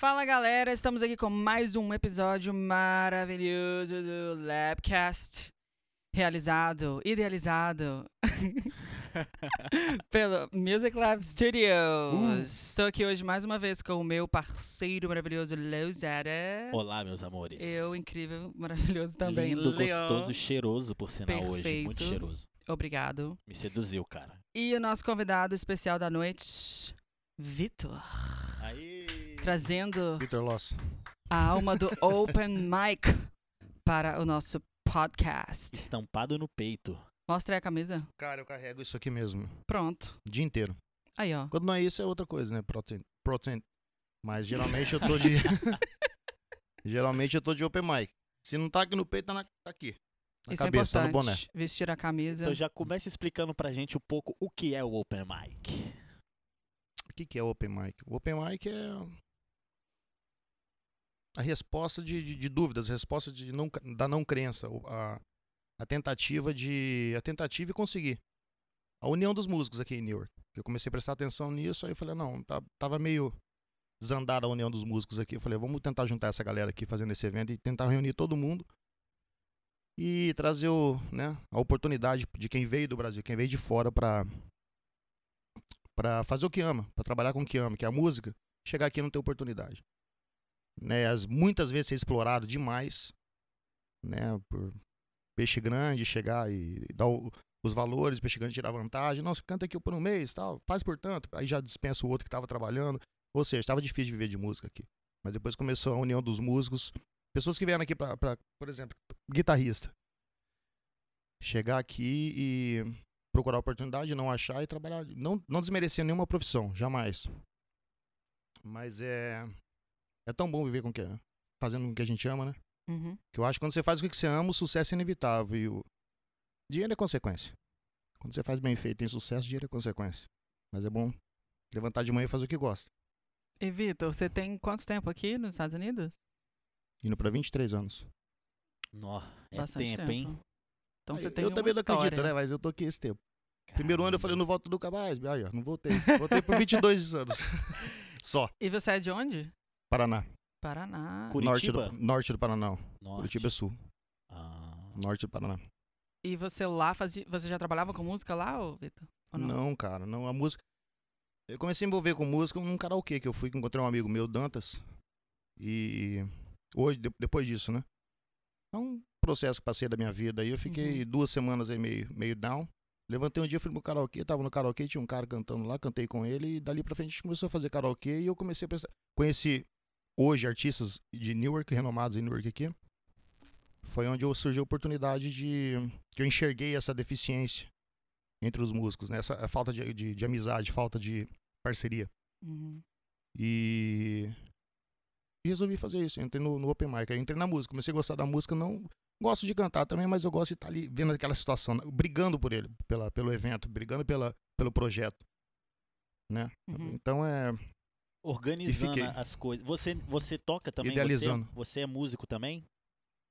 Fala galera, estamos aqui com mais um episódio maravilhoso do Labcast, realizado, idealizado pelo Music Lab Studios. Uh. Estou aqui hoje mais uma vez com o meu parceiro maravilhoso Lousada. Olá, meus amores. Eu, incrível, maravilhoso também. Lindo, Leon. gostoso, cheiroso, por sinal, hoje. Muito Perfeito. cheiroso. Obrigado. Me seduziu, cara. E o nosso convidado especial da noite, Vitor. Aí. Trazendo a alma do Open Mic para o nosso podcast. Estampado no peito. Mostra aí a camisa. Cara, eu carrego isso aqui mesmo. Pronto. O dia inteiro. Aí, ó. Quando não é isso, é outra coisa, né? Protein. Protein. Mas geralmente eu tô de. geralmente eu tô de open mic. Se não tá aqui no peito, tá, na... tá aqui. Na Isso é cabeça, tá no importante. boné. Vestir a camisa. Então já começa explicando pra gente um pouco o que é o Open Mic. O que, que é o open mic? O open mic é. A resposta de, de, de dúvidas, a resposta de não, da não crença. A, a tentativa de. A tentativa e conseguir. A união dos músicos aqui em Newark. Eu comecei a prestar atenção nisso, aí eu falei, não, tá, tava meio desandada a união dos músicos aqui. Eu falei, vamos tentar juntar essa galera aqui fazendo esse evento e tentar reunir todo mundo e trazer o, né, a oportunidade de quem veio do Brasil, quem veio de fora pra, pra fazer o que ama, pra trabalhar com o que ama, que é a música, chegar aqui e não ter oportunidade. Né, as, muitas vezes ser explorado demais, né, por peixe grande chegar e, dar o- os valores, peixe grande tirar vantagem. Você canta aqui por um mês, tal, faz por tanto, aí já dispensa o outro que estava trabalhando. Ou seja, estava difícil de viver de música aqui. Mas depois começou a união dos músicos, pessoas que vieram aqui pra por exemplo, guitarrista. Chegar aqui e procurar oportunidade, não achar e trabalhar. Não, não desmerecer nenhuma profissão, jamais. Mas é. É tão bom viver com o que fazendo com o que a gente ama, né? Uhum. Que eu acho que quando você faz o que você ama, o sucesso é inevitável. E o dinheiro é consequência. Quando você faz bem feito, tem sucesso, dinheiro é consequência. Mas é bom levantar de manhã e fazer o que gosta. E Vitor, você tem quanto tempo aqui nos Estados Unidos? Indo pra 23 anos. Nó, é Bastante tempo, hein? Então você tem eu também não acredito, história. né? Mas eu tô aqui esse tempo. Primeiro ano eu falei, Caramba. não volto nunca mais. Aí, ó, não voltei. Voltei por 22 anos. Só. E você é de onde? Paraná. Paraná. Cu- Norte Curitiba? do, norte do Paraná. Norte. Curitiba é sul. Ah, Norte do Paraná. E você lá fazia. Você já trabalhava com música lá, ô Vitor? Ou não? Não, cara, não. A música. Eu comecei a me envolver com música num karaokê que eu fui, que encontrei um amigo meu, Dantas. E hoje, de- depois disso, né? É um processo que passei da minha vida. Aí eu fiquei duas semanas aí meio, meio down. Levantei um dia, fui pro karaokê, tava no karaokê, tinha um cara cantando lá, cantei com ele, e dali pra frente a gente começou a fazer karaokê e eu comecei a prestar. Conheci hoje artistas de Newark, renomados em Newark aqui. Foi onde surgiu a oportunidade de. que eu enxerguei essa deficiência entre os músicos, né? Essa falta de, de, de amizade, falta de parceria. Uhum. E, e resolvi fazer isso. Entrei no, no Open Mic. Entrei na música. Comecei a gostar da música. Não gosto de cantar também, mas eu gosto de estar ali vendo aquela situação, né? brigando por ele, pela, pelo evento, brigando pela, pelo projeto. Né? Uhum. Então é. Organizando as coisas. Você, você toca também? Idealizando. Você, você é músico também?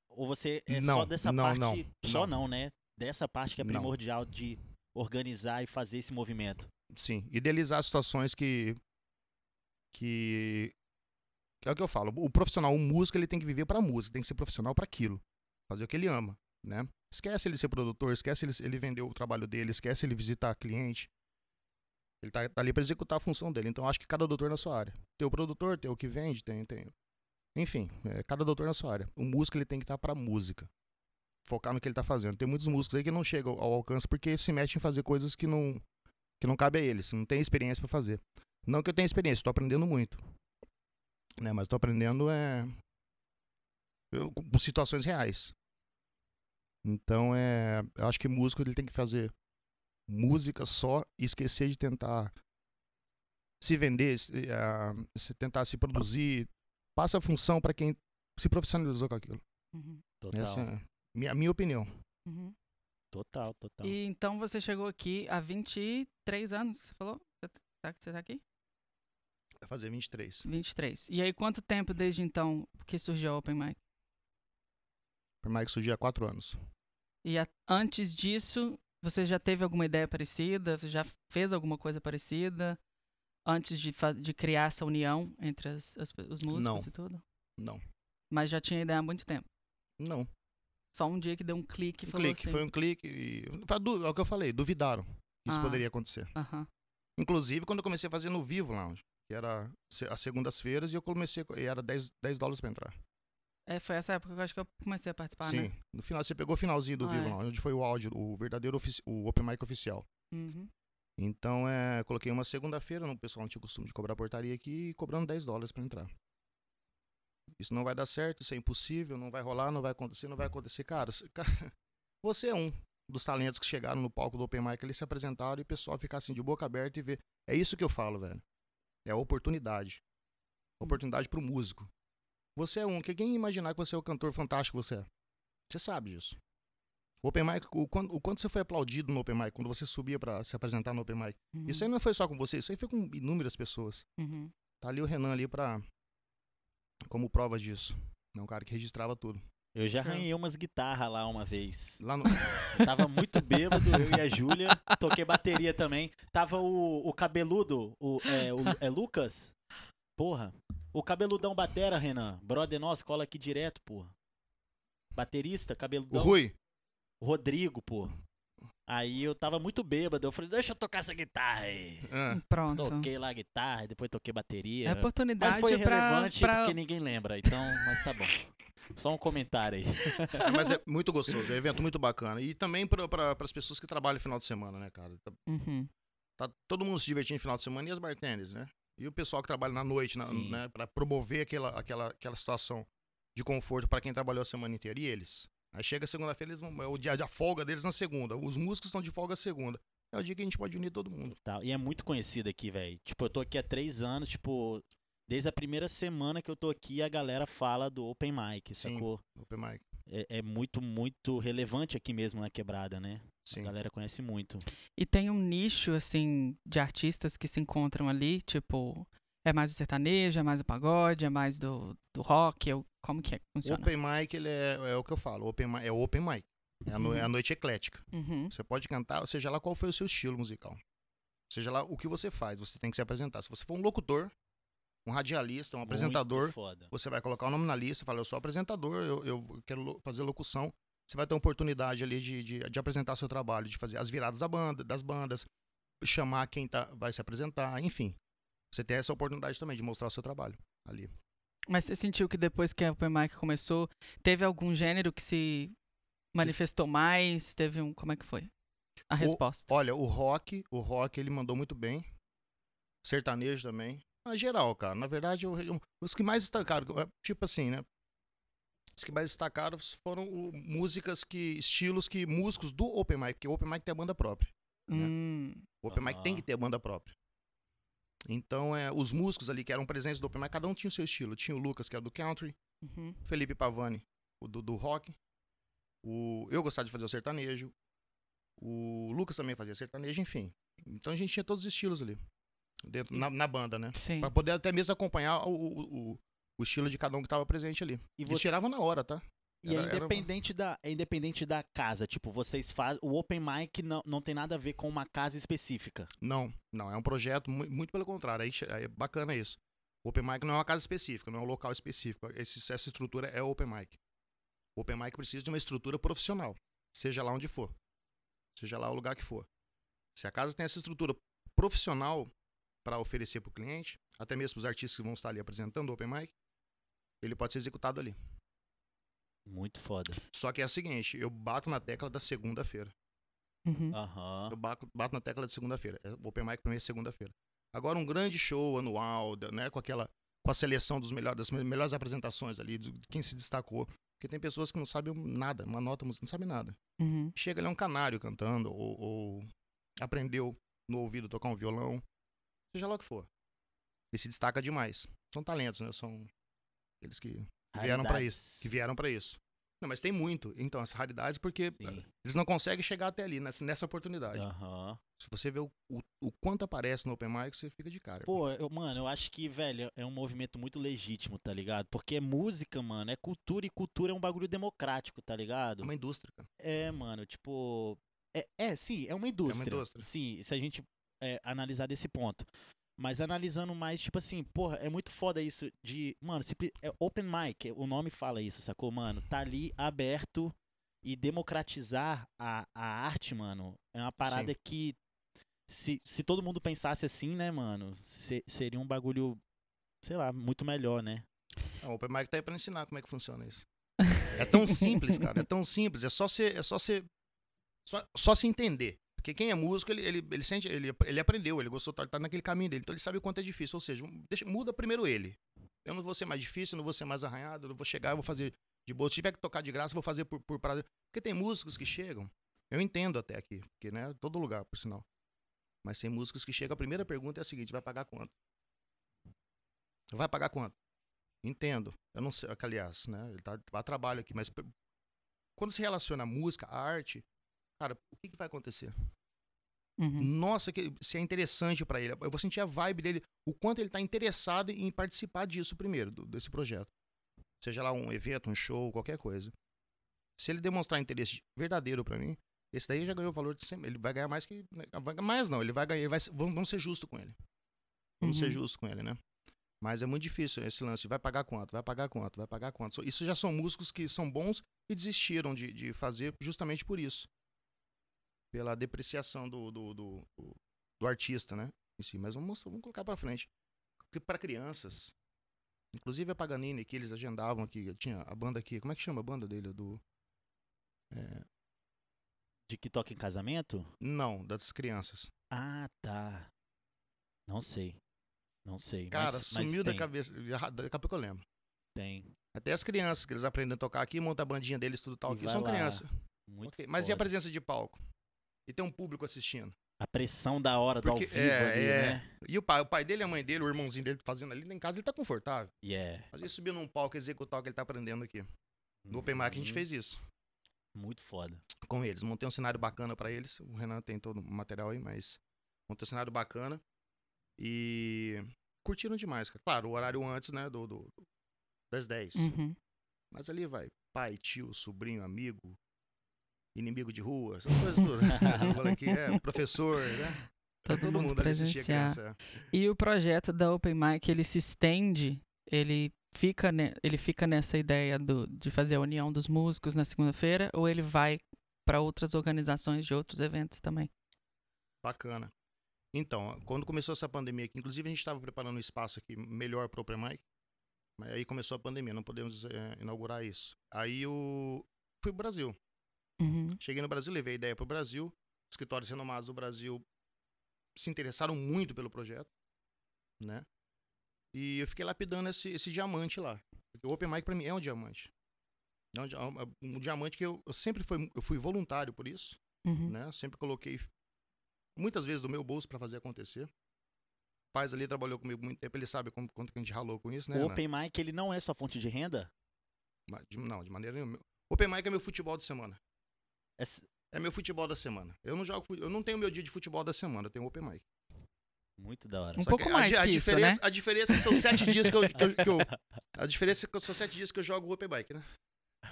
Ou você é Não, só dessa não, parte? não, Só não. não, né? Dessa parte que é primordial de organizar e fazer esse movimento. Sim, idealizar situações que. que. que é o que eu falo. O profissional, o músico, ele tem que viver pra música, tem que ser profissional pra aquilo. Fazer o que ele ama, né? Esquece ele ser produtor, esquece ele, ele vender o trabalho dele, esquece ele visitar cliente. Ele tá, tá ali pra executar a função dele. Então, acho que cada doutor na sua área. Tem o produtor, tem o que vende, tem. tem... Enfim, é, cada doutor na sua área. O músico, ele tem que estar pra música. Focar no que ele tá fazendo. Tem muitos músicos aí que não chegam ao alcance porque se metem em fazer coisas que não, que não cabe a eles, não tem experiência pra fazer. Não que eu tenha experiência, estou aprendendo muito. Né, mas estou aprendendo é eu- com situações reais. Então é, eu acho que músico ele tem que fazer música só e esquecer de tentar se vender, se, ah, se tentar se produzir, passa a função para quem se profissionalizou com aquilo. Uhum. Total. Essa é a minha, a minha opinião. Uhum. Total, total. E então você chegou aqui há 23 anos, você falou? Você tá, você tá aqui? Vai fazer 23. 23. E aí, quanto tempo desde então que surgiu a Open Mic? Mais que surgiu há quatro anos. E a- antes disso, você já teve alguma ideia parecida? Você já fez alguma coisa parecida? Antes de, de criar essa união entre as, as os músicos Não. e tudo? Não. Mas já tinha ideia há muito tempo. Não. Só um dia que deu um clique e Um falou clique, assim. foi um clique e. É o que eu falei, duvidaram que isso Ah. poderia acontecer. Aham. Inclusive, quando eu comecei a fazer no Vivo Lounge, que era as segundas-feiras, e eu comecei, e era 10, 10 dólares pra entrar. É, foi essa época que eu acho que eu comecei a participar, Sim. né? No final, você pegou o finalzinho do Ah, Vivo é. Onde foi o áudio, o verdadeiro ofici- o Open Mic oficial. Uhum. Então, é, coloquei uma segunda-feira, o pessoal não tinha costume de cobrar portaria aqui, cobrando 10 dólares pra entrar. Isso não vai dar certo, isso é impossível, não vai rolar, não vai acontecer, não vai acontecer. Cara, você é um dos talentos que chegaram no palco do Open Mic, eles se apresentaram e o pessoal ficar assim de boca aberta e ver. É isso que eu falo, velho. É a oportunidade. Oportunidade pro músico. Você é um, que quem imaginar que você é o cantor fantástico que você é? Você sabe disso. O Open Mic, o, quanto, o quanto você foi aplaudido no Open Mic, quando você subia pra se apresentar no Open Mic. Uhum. Isso aí não foi só com você, isso aí foi com inúmeras pessoas. Uhum. Tá ali o Renan ali pra. como prova disso. É um cara que registrava tudo. Eu já É. arranhei umas guitarras lá uma vez. Lá no. Eu tava muito bêbado, eu e a Júlia. Toquei bateria também. Tava o, o cabeludo, o, é, o- é Lucas? Porra. O cabeludão batera, Renan. Brother nosso, cola aqui direto, porra. Baterista, o cabeludão. Rui. Rodrigo, porra. Aí eu tava muito bêbado. Eu falei, deixa eu tocar essa guitarra aí. ah, Pronto. Toquei lá a guitarra, depois toquei bateria. É oportunidade Mas foi pra, relevante pra... porque ninguém lembra, então, mas tá bom. Só um comentário aí. mas é muito gostoso, é um evento muito bacana. E também para as pessoas que trabalham no final de semana, né, cara? Tá, Uhum. tá todo mundo se divertindo no final de semana e as bartenders, né? E o pessoal que trabalha na noite, na, Sim. né, para promover aquela, aquela, aquela situação de conforto para quem trabalhou a semana inteira. E eles? Aí chega segunda-feira, eles vão, é o dia da folga deles na segunda. Os músicos estão de folga segunda. É o dia que a gente pode unir todo mundo. Tal. E é muito conhecido aqui, velho. Tipo, eu tô aqui há três anos, tipo, desde a primeira semana que eu tô aqui, a galera fala do Open Mic, Sim. sacou? Open Mic. É, é muito, muito relevante aqui mesmo na quebrada, né? Sim. A galera conhece muito. E tem um nicho, assim, de artistas que se encontram ali, tipo, é mais o sertanejo, é mais o pagode, é mais do, do rock, eu, como que é que O funciona? Open Mic, ele é, é o que eu falo. Open é o Open Mic. É a, no- é a Uhum. noite eclética. Uhum. Você pode cantar, seja lá qual foi o seu estilo musical. Seja lá o que você faz, você tem que se apresentar. Se você for um locutor, um radialista, um apresentador, Muito foda. você vai colocar o nome na lista, fala, eu sou apresentador, eu, eu quero lo- fazer locução. Você vai ter uma oportunidade ali de, de, de apresentar seu trabalho, de fazer as viradas da banda, das bandas, chamar quem tá, vai se apresentar, enfim. Você tem essa oportunidade também de mostrar o seu trabalho ali. Mas você sentiu que depois que a Open Mic começou, teve algum gênero que se manifestou mais? Teve um. Como é que foi? A O- resposta. Olha, o rock, o rock ele mandou muito bem. Sertanejo também. Ah, geral, cara. Na verdade, eu- eu- os que mais destacaram, é, tipo assim, né? Os que mais destacaram foram o- músicas que. estilos que. músicos do Open Mic, porque o Open Mic tem a banda própria. Hum, O Open Mic tem que ter a banda própria. Então, é, os músicos ali que eram presentes do Open Mic, cada um tinha o seu estilo. Tinha o Lucas, que é do country, uhum. Felipe Pavani, o do, do rock. O, eu gostava de fazer o sertanejo. O Lucas também fazia sertanejo, enfim. Então a gente tinha todos os estilos ali. Dentro, na, na banda, né? Sim. Pra poder até mesmo acompanhar o, o, o- o estilo de cada um que tava presente ali. E Eles você- tiravam na hora, tá? E Era- é era- independente, da, é independente da casa. Tipo, vocês fazem. O Open Mic não, não tem nada a ver com uma casa específica. Não, não. É um projeto mu- muito pelo contrário. Aí é bacana isso. O Open Mic não é uma casa específica, não é um local específico. Esse- essa estrutura é o Open Mic. O Open Mic precisa de uma estrutura profissional, seja lá onde for. Seja lá o lugar que for. Se a casa tem essa estrutura profissional para oferecer para o cliente, até mesmo para os artistas que vão estar ali apresentando o Open Mic, ele pode ser executado ali. Muito foda. Só que é o seguinte, eu bato na tecla da segunda-feira. Uhum. Aham. Eu bato, bato na tecla de segunda-feira. É, O Open Mic pra mim é segunda-feira. Agora um grande show anual, da- né, com aquela com a seleção dos melhores, das me- melhores apresentações ali, de quem se destacou. Porque tem pessoas que não sabem nada, uma nota música, não sabe nada. Uhum. Chega ali é um canário cantando, ou, ou aprendeu no ouvido tocar um violão, seja lá o que for. E se destaca demais. São talentos, né? São eles que vieram pra isso. Que vieram para isso. Não, mas tem muito. Então, as raridades, porque Sim. eles não conseguem chegar até ali, nessa, nessa oportunidade. Aham. Se você vê o, o, o quanto aparece no Open Mic, você fica de cara. Pô, eu, mano, eu acho que, velho, é um movimento muito legítimo, tá ligado? Porque é música, mano, é cultura e cultura é um bagulho democrático, tá ligado? É uma indústria, cara. É, mano, tipo. É, é sim, é uma indústria. indústria. Sim, se a gente é, analisar desse ponto. Mas analisando mais, tipo assim, porra, é muito foda isso de. Mano, simpli- é open mic, o nome fala isso, sacou, mano? Tá ali aberto e democratizar a, a arte, mano, é uma parada que. Se, se todo mundo pensasse assim, né, mano, se- seria um bagulho, sei lá, muito melhor, né? Não, o Open Mic tá aí pra ensinar como é que funciona isso. É tão simples, cara. É tão simples. É só ser. É só ser. Só, só se entender. Porque quem é músico, ele, ele, ele sente. Ele, ele aprendeu, ele gostou, tá, tá naquele caminho dele. Então ele sabe o quanto é difícil. Ou seja, deixa, muda primeiro ele. Eu não vou ser mais difícil, não vou ser mais arranhado, eu vou chegar, eu vou fazer de boa. Se tiver que tocar de graça, eu vou fazer por, por prazer. Porque tem músicos que chegam. Eu entendo até aqui, porque, né? Todo lugar, por sinal. Mas tem músicos que chegam, a primeira pergunta é a seguinte: vai pagar quanto? Vai pagar quanto? Entendo. Eu não sei, aliás, né? Ele tá a trabalho aqui, mas quando se relaciona a música, a arte, cara, o que, que vai acontecer? Uhum. Nossa, que, se é interessante pra ele. Eu vou sentir a vibe dele, o quanto ele tá interessado em participar disso primeiro, do- desse projeto. Seja lá um evento, um show, qualquer coisa. Se ele demonstrar interesse verdadeiro pra mim, esse daí já ganhou o valor de 100, ele vai ganhar mais que né, mais não, ele vai ganhar, ele vai, ser- vamos, vamos ser justos com ele. Vamos ser Uhum. justos com ele, né? Mas é muito difícil esse lance. Vai pagar quanto? Vai pagar quanto? Vai pagar quanto? So- Isso já são músicos que são bons e desistiram de, de fazer justamente por isso. Pela depreciação do, do, do, do- artista, né? Em si. Mas vamos, vamos colocar pra frente. Para crianças. Inclusive a Paganini, que eles agendavam aqui. Tinha a banda aqui. Como é que chama a banda dele? Do. é, De que toca em casamento? não, das crianças. Ah, tá. Não sei. Não sei. Cara, mas, mas sumiu da tem, cabeça. Daqui a pouco eu lembro. Tem. Até as crianças, que eles aprendem a tocar aqui, montam a bandinha deles, tudo tal E aqui. São lá. crianças. Muito Ok, Mas e a presença de palco? E tem um público assistindo. A pressão da hora do Porque- ao vivo é, ali, é. né? E o pai, o pai dele, a mãe dele, o irmãozinho dele fazendo ali em casa, ele tá confortável. E é. Mas ele subir num palco e executar o que ele tá aprendendo aqui. No Open Mic a gente Uhum. fez isso. Muito foda. Com eles. Montei um cenário bacana pra eles. O Renan tem todo o material aí, mas montei um cenário bacana. E curtiram demais, cara. Claro, o horário antes, né, do, do- das 10. Uhum. Mas ali vai pai, tio, sobrinho, amigo, inimigo de rua, essas coisas falei aqui, é, professor, né? Todo Todo mundo mundo presenciar. criança. E o projeto da Open Mic, ele se estende, ele fica, ne- ele fica nessa ideia do, de fazer a união dos músicos na segunda-feira, ou ele vai para outras organizações de outros eventos também? Bacana. Então, quando começou essa pandemia aqui, inclusive a gente estava preparando um espaço aqui melhor para o Open Mic, mas aí começou a pandemia, não podemos eh, inaugurar isso. Aí eu fui pro Brasil. Uhum. Cheguei no Brasil, levei a ideia pro Brasil. Escritórios renomados do Brasil se interessaram muito pelo projeto, né? E eu fiquei lapidando esse, esse diamante lá. Porque o Open Mic pra mim é um diamante. É um, dia- um- um diamante que eu, eu sempre fui, eu fui voluntário por isso, Uhum. né? Sempre coloquei muitas vezes do meu bolso pra fazer acontecer. O Paz ali trabalhou comigo muito tempo, ele sabe como, quanto que a gente ralou com isso, né? o? Open Mic, ele não é sua fonte de renda? Não, de maneira nenhuma. Open Mic é meu futebol de semana. É É meu futebol da semana. Eu não jogo, eu não tenho meu dia de futebol da semana, eu tenho Open Mic. muito da hora. Um Só pouco que a mais di- a, que isso, diferença, né? A diferença é são sete dias que eu, que eu- que eu- A diferença é que são sete dias que eu jogo o Open Mic, né?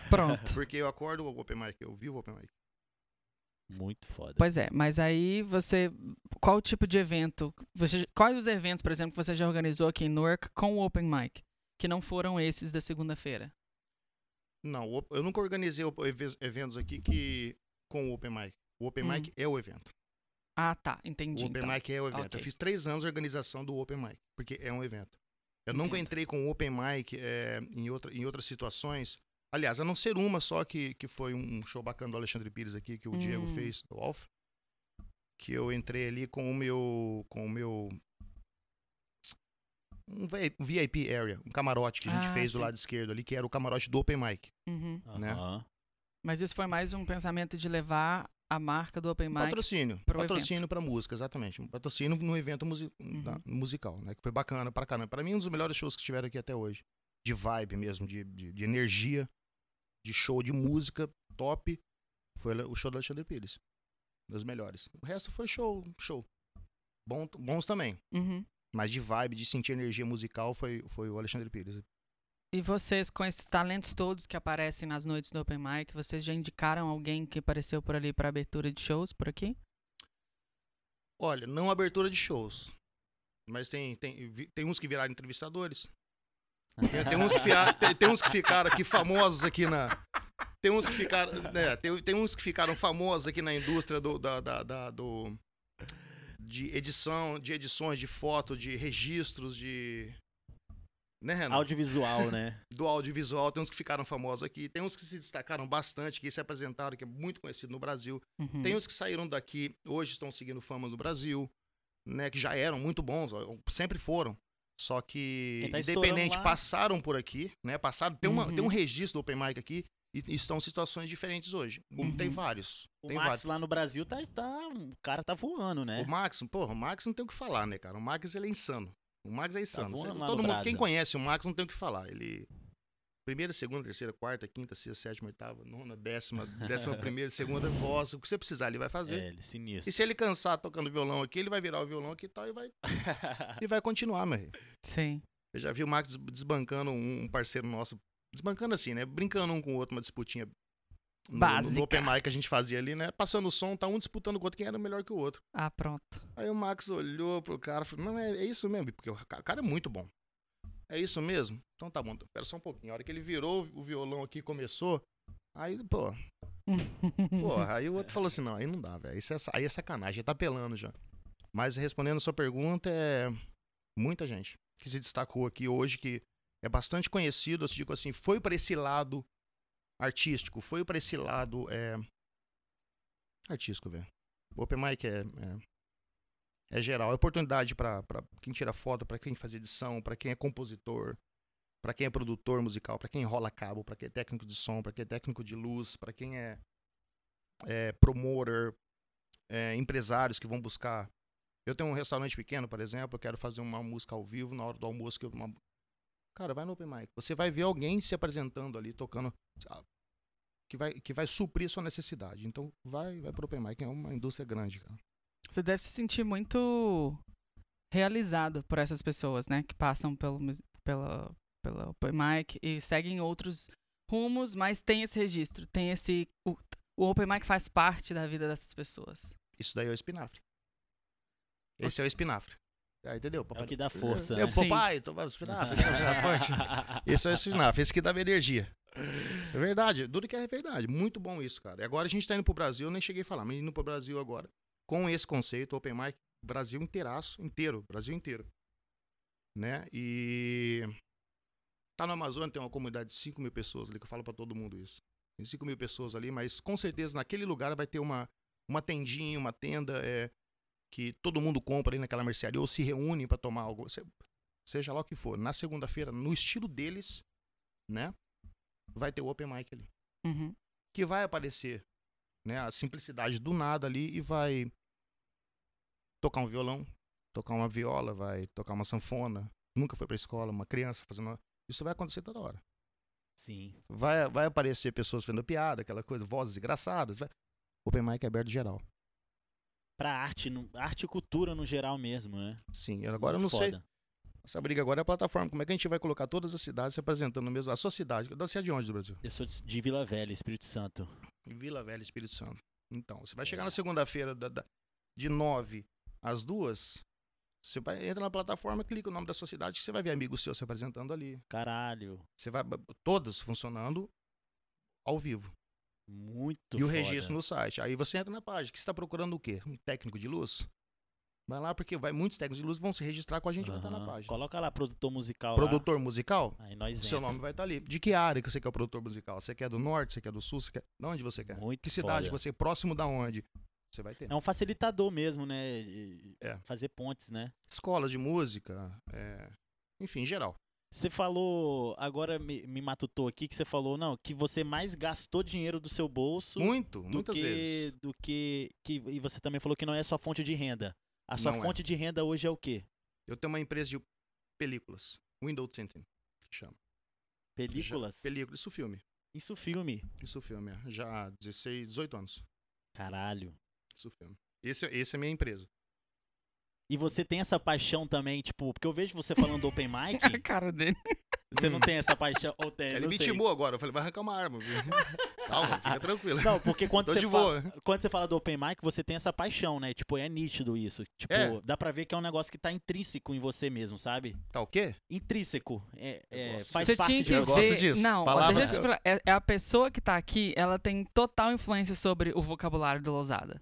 Pronto. Porque eu acordo o Open Mic, eu vivo o Open Mic. Muito foda. Pois é, mas aí você. Qual tipo de evento? Você, quais os eventos, por exemplo, que você já organizou aqui em Newark com o Open Mic? Que não foram esses da segunda-feira? Não, eu nunca organizei eventos aqui que com o Open Mic. O Open Hum. Mic é o evento. Ah, tá. Entendi. O Open então. Mic é o evento. Ok. Eu fiz três anos de organização do Open Mic, porque é um evento. Eu nunca Entendo. entrei com o Open Mic é, em, outra, em outras situações. Aliás, a não ser uma só que, que foi um show bacana do Alexandre Pires aqui, que o Diego Hum. fez, do Wolf. Que eu entrei ali com o meu. Com o meu. Um vi- um VIP area, um camarote que a gente Ah, fez do sim. lado esquerdo ali, que era o camarote do Open Mic. Uhum. né? Aham. Mas isso foi mais um pensamento de levar a marca do Open Mic. Patrocínio. pro patrocínio pra música, exatamente. Um patrocínio no evento Uhum. da- musical, né? Que foi bacana pra caramba. Pra mim, um dos melhores shows que tiveram aqui até hoje. De vibe mesmo, de, de, de energia, de show de música top. Foi o show do Alexandre Pires. Dos melhores. O resto foi show, show. Bom, bons também. Uhum. Mas de vibe, de sentir energia musical, foi, foi o Alexandre Pires. E vocês, com esses talentos todos que aparecem nas noites do Open Mic, vocês já indicaram alguém que apareceu por ali para abertura de shows por aqui? Olha, não abertura de shows. Mas tem, tem, tem uns que viraram entrevistadores. Tem, tem uns que tem- tem uns que ficaram aqui famosos aqui na. Tem uns que ficaram. né, tem, tem uns que ficaram famosos aqui na indústria do, da, da- da- do, de edição, de edições de foto, de registros, de. Né, Renan? Audiovisual, né? do audiovisual, tem uns que ficaram famosos aqui, tem uns que se destacaram bastante, que se apresentaram, que é muito conhecido no Brasil. Uhum. Tem uns que saíram daqui, hoje estão seguindo fama no Brasil, né? Que já eram muito bons, ó, sempre foram. Só que, Quem tá independente, passaram por aqui, né? Passaram, tem, uma, Uhum. tem um registro do Open Mic aqui e, e estão em situações diferentes hoje. Uhum. Tem vários. O tem Max vários. lá no Brasil tá, tá. O cara tá voando, né? O Max, porra, o Max não tem o que falar, né, cara? O Max, ele é insano. O Max é insano. voando Cê- lá todo no mundo, Brasa. quem conhece o Max não tem o que falar. Ele. Primeira, segunda, terceira, quarta, quinta, sexta, sétima, oitava, nona, décima, décima primeira, segunda, voz. O que você precisar, ele vai fazer. É, ele é sinistro. E se ele cansar tocando violão aqui, ele vai virar o violão aqui e tal e vai, e vai continuar, meu. Sim. Eu já vi o Max des- desbancando um parceiro nosso. Desbancando assim, né? Brincando um com o outro, uma disputinha. No, Básica. no Open Mic que a gente fazia ali, né? Passando o som, tá um disputando com o outro, quem era melhor que o outro. Ah, pronto. Aí o Max olhou pro cara e falou: Não, é, é isso mesmo, porque o ca- cara é muito bom. É isso mesmo? Então tá bom, espera só um pouquinho. A hora que ele virou o violão aqui e começou, aí, pô, porra, aí o outro falou assim: Não, aí não dá, velho. É Aí é sacanagem, tá pelando já. Mas respondendo a sua pergunta, é muita gente que se destacou aqui hoje, que é bastante conhecido, eu digo assim, foi pra esse lado artístico, foi pra esse lado é, artístico, velho. Open Mic é, é, é geral. É oportunidade pra quem tira foto, pra quem faz edição, pra quem é compositor, pra quem é produtor musical, pra quem enrola cabo, pra quem é técnico de som, pra quem é técnico de luz, pra quem é, é promoter, é, empresários que vão buscar. Eu tenho um restaurante pequeno, por exemplo, eu quero fazer uma música ao vivo na hora do almoço. Que eu, uma... Cara, vai no Open Mic. Você vai ver alguém se apresentando ali, tocando, sabe? que vai, que vai suprir sua necessidade. Então, vai, vai pro Open Mic, é uma indústria grande, cara. Você deve se sentir muito realizado por essas pessoas, né? Que passam pelo, pela, pela Open Mic e seguem outros rumos, mas tem esse registro, tem esse... O, o Open Mic faz parte da vida dessas pessoas. Isso daí é o espinafre. Esse é o espinafre. Ah, entendeu? É o que dá força, É, né? o papai, toma o espinafre. Esse é o espinafre, esse que dá energia. É verdade, duro que é verdade. Muito bom isso, cara. E agora a gente tá indo pro Brasil, eu nem cheguei a falar, mas indo pro Brasil agora. Com esse conceito, Open Mic, Brasil inteiraço, inteiro, Brasil inteiro. Né? E. Tá no Amazonas, tem uma comunidade de 5 mil pessoas ali, que eu falo pra todo mundo isso. Tem 5 mil pessoas ali, mas com certeza naquele lugar vai ter uma, uma tendinha, uma tenda é, que todo mundo compra ali naquela mercearia ou se reúne pra tomar algo. se- Seja lá o que for. Na segunda-feira, no estilo deles, né? Vai ter o Open Mic ali Uhum. que vai aparecer né, a simplicidade do nada ali e vai tocar um violão, tocar uma viola, vai tocar uma sanfona. Nunca foi pra escola, uma criança fazendo. uma- Isso vai acontecer toda hora. Sim. Vai, vai aparecer pessoas fazendo piada, aquela coisa, vozes engraçadas. Vai... Open Mic é aberto geral. Pra arte, no- arte e cultura no geral mesmo, né? Sim, agora eu não Muito sei. foda. Essa briga agora é a plataforma. Como é que a gente vai colocar todas as cidades se apresentando no mesmo. A sua cidade. Você é de onde do Brasil? Eu sou de Vila Velha, Espírito Santo. Vila Velha, Espírito Santo. Então, você vai chegar na segunda-feira da- da- de 9 às 2. Você vai, entra na plataforma, clica o nome da sua cidade, que você vai ver amigos seus se apresentando ali. Caralho. Você vai. Todos funcionando ao vivo. Muito e o foda. registro no site. Aí você entra na página. Que você está procurando o quê? Um técnico de luz? Vai lá, porque vai, muitos técnicos de luz vão se registrar com a gente e vai estar na página. Coloca lá, produtor musical Produtor musical? lá. Aí nós seu entra. nome vai estar ali. De que área que você quer o produtor musical? Você quer do norte? Você quer do sul? Você quer... De onde você quer? Muito Que cidade foda. você? Próximo da onde? Você vai ter. É um facilitador mesmo, né? de- É. Fazer pontes, né? Escolas de música, é, enfim, em geral. Você falou, agora me, me matutou aqui, que você falou, não, que você mais gastou dinheiro do seu bolso Muito, do muitas que, vezes. do que, que. E você também falou que não é sua fonte de renda. A sua Não é. fonte de renda hoje é o quê? Eu tenho uma empresa de películas, Window Tinting, que chama. Películas? Já, película, isso filme. Isso filme. Isso filme, é. já há 16, 18 anos. Caralho. Isso filme. Esse, esse é a minha empresa. E você tem essa paixão também, tipo, porque eu vejo você falando do Open Mic, A cara dele. você não tem essa paixão. Ou tem, Ele não me sei. intimou agora, eu falei, vai arrancar uma arma. Viu? Calma, fica tranquilo. Não, porque quando você, de fala, quando você fala do open mic, você tem essa paixão, né? Tipo, é nítido isso. Tipo, É. dá pra ver que é um negócio que tá intrínseco em você mesmo, sabe? Tá o quê? Intrínseco. É, é, faz Você parte tinha de que Eu você. gosto disso. Não, Palavras deixa eu te falar. É, é a pessoa que tá aqui, ela tem total influência sobre o vocabulário do Lousada.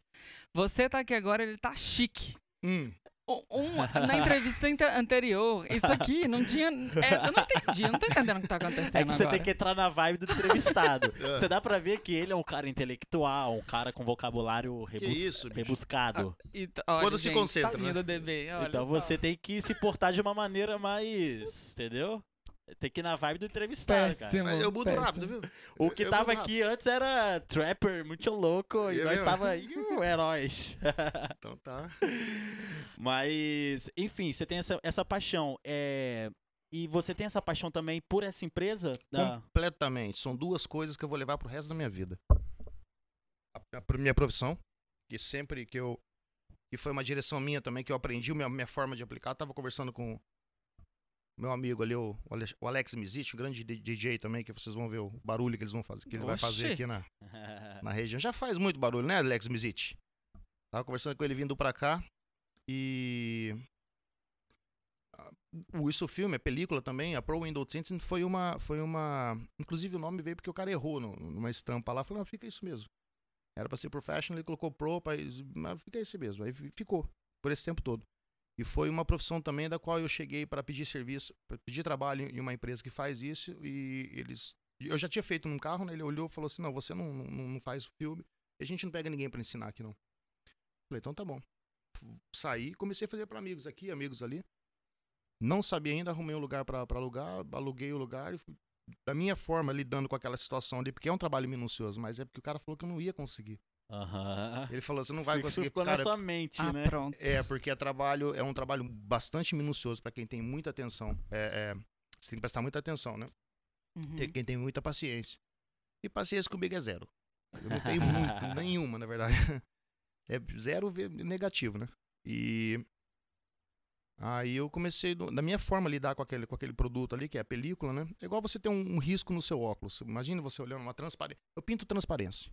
Você tá aqui agora, ele tá chique. Hum. Um- na entrevista ante- anterior, isso aqui não tinha. é, eu não entendi, eu não tô entendendo o que tá acontecendo É que você agora. tem que entrar na vibe do entrevistado. É. Você dá pra ver que ele é um cara intelectual, um cara com vocabulário rebus- isso, rebuscado. E t- olha, Quando se gente, concentra, tadinho né? do DB, olha então só. você tem que se portar de uma maneira mais. Entendeu? Tem que ir na vibe do entrevistado, cara. Péssimo. Mas eu mudo péssimo. rápido, viu? O que Eu tava aqui antes era trapper, muito louco, e É nós mesmo? tava aí, uh, heróis. Então tá. Mas, enfim, você tem essa, essa paixão. É... E você tem essa paixão também por essa empresa? Da... Completamente. São duas coisas que eu vou levar pro resto da minha vida. A, a minha profissão, que sempre que eu. que foi uma direção minha também, que eu aprendi a minha, minha forma de aplicar. Eu tava conversando com meu amigo ali, o, o Ale- o Alex Mizit, um grande DJ também, que vocês vão ver o barulho que eles vão fazer, que ele vai fazer aqui na, na região. Já faz muito barulho, né, Alex Mizit? Tava conversando com ele vindo pra cá e. ah, O Isso Filme, a película também, a Pro Windows Synthes foi uma, foi uma. Inclusive o nome veio porque o cara errou no- numa estampa lá. Falou, não, fica isso mesmo. Era pra ser professional, ele colocou Pro, pra, mas fica esse mesmo. Aí fi- ficou, por esse tempo todo. E foi uma profissão também da qual eu cheguei para pedir serviço, para pedir trabalho em uma empresa que faz isso e eles. Eu já tinha feito num carro, né? Ele olhou e falou assim: não, você não, não, não faz filme, a gente não pega ninguém para ensinar aqui não. Falei, então tá bom. Saí, comecei a fazer para amigos aqui, amigos ali. Não sabia ainda, arrumei um lugar para alugar, aluguei o lugar e fui, da minha forma lidando com aquela situação ali, porque é um trabalho minucioso, mas é porque o cara falou que eu não ia conseguir. Aham. Ele falou, você não vai Isso conseguir. ficou cara, na sua mente, Ah, né? pronto. é, porque é trabalho, é um trabalho bastante minucioso para quem tem muita atenção. É, é, você tem que prestar muita atenção, né? Uhum. Tem quem tem muita paciência. E paciência comigo é zero. Eu não tenho muito, nenhuma, na verdade. É zero negativo, né? E aí eu comecei, do- da minha forma, a lidar com aquele, com aquele produto ali, que é a película, né? É igual você ter um, um risco no seu óculos. Imagina você olhando uma transparência. Eu pinto transparência.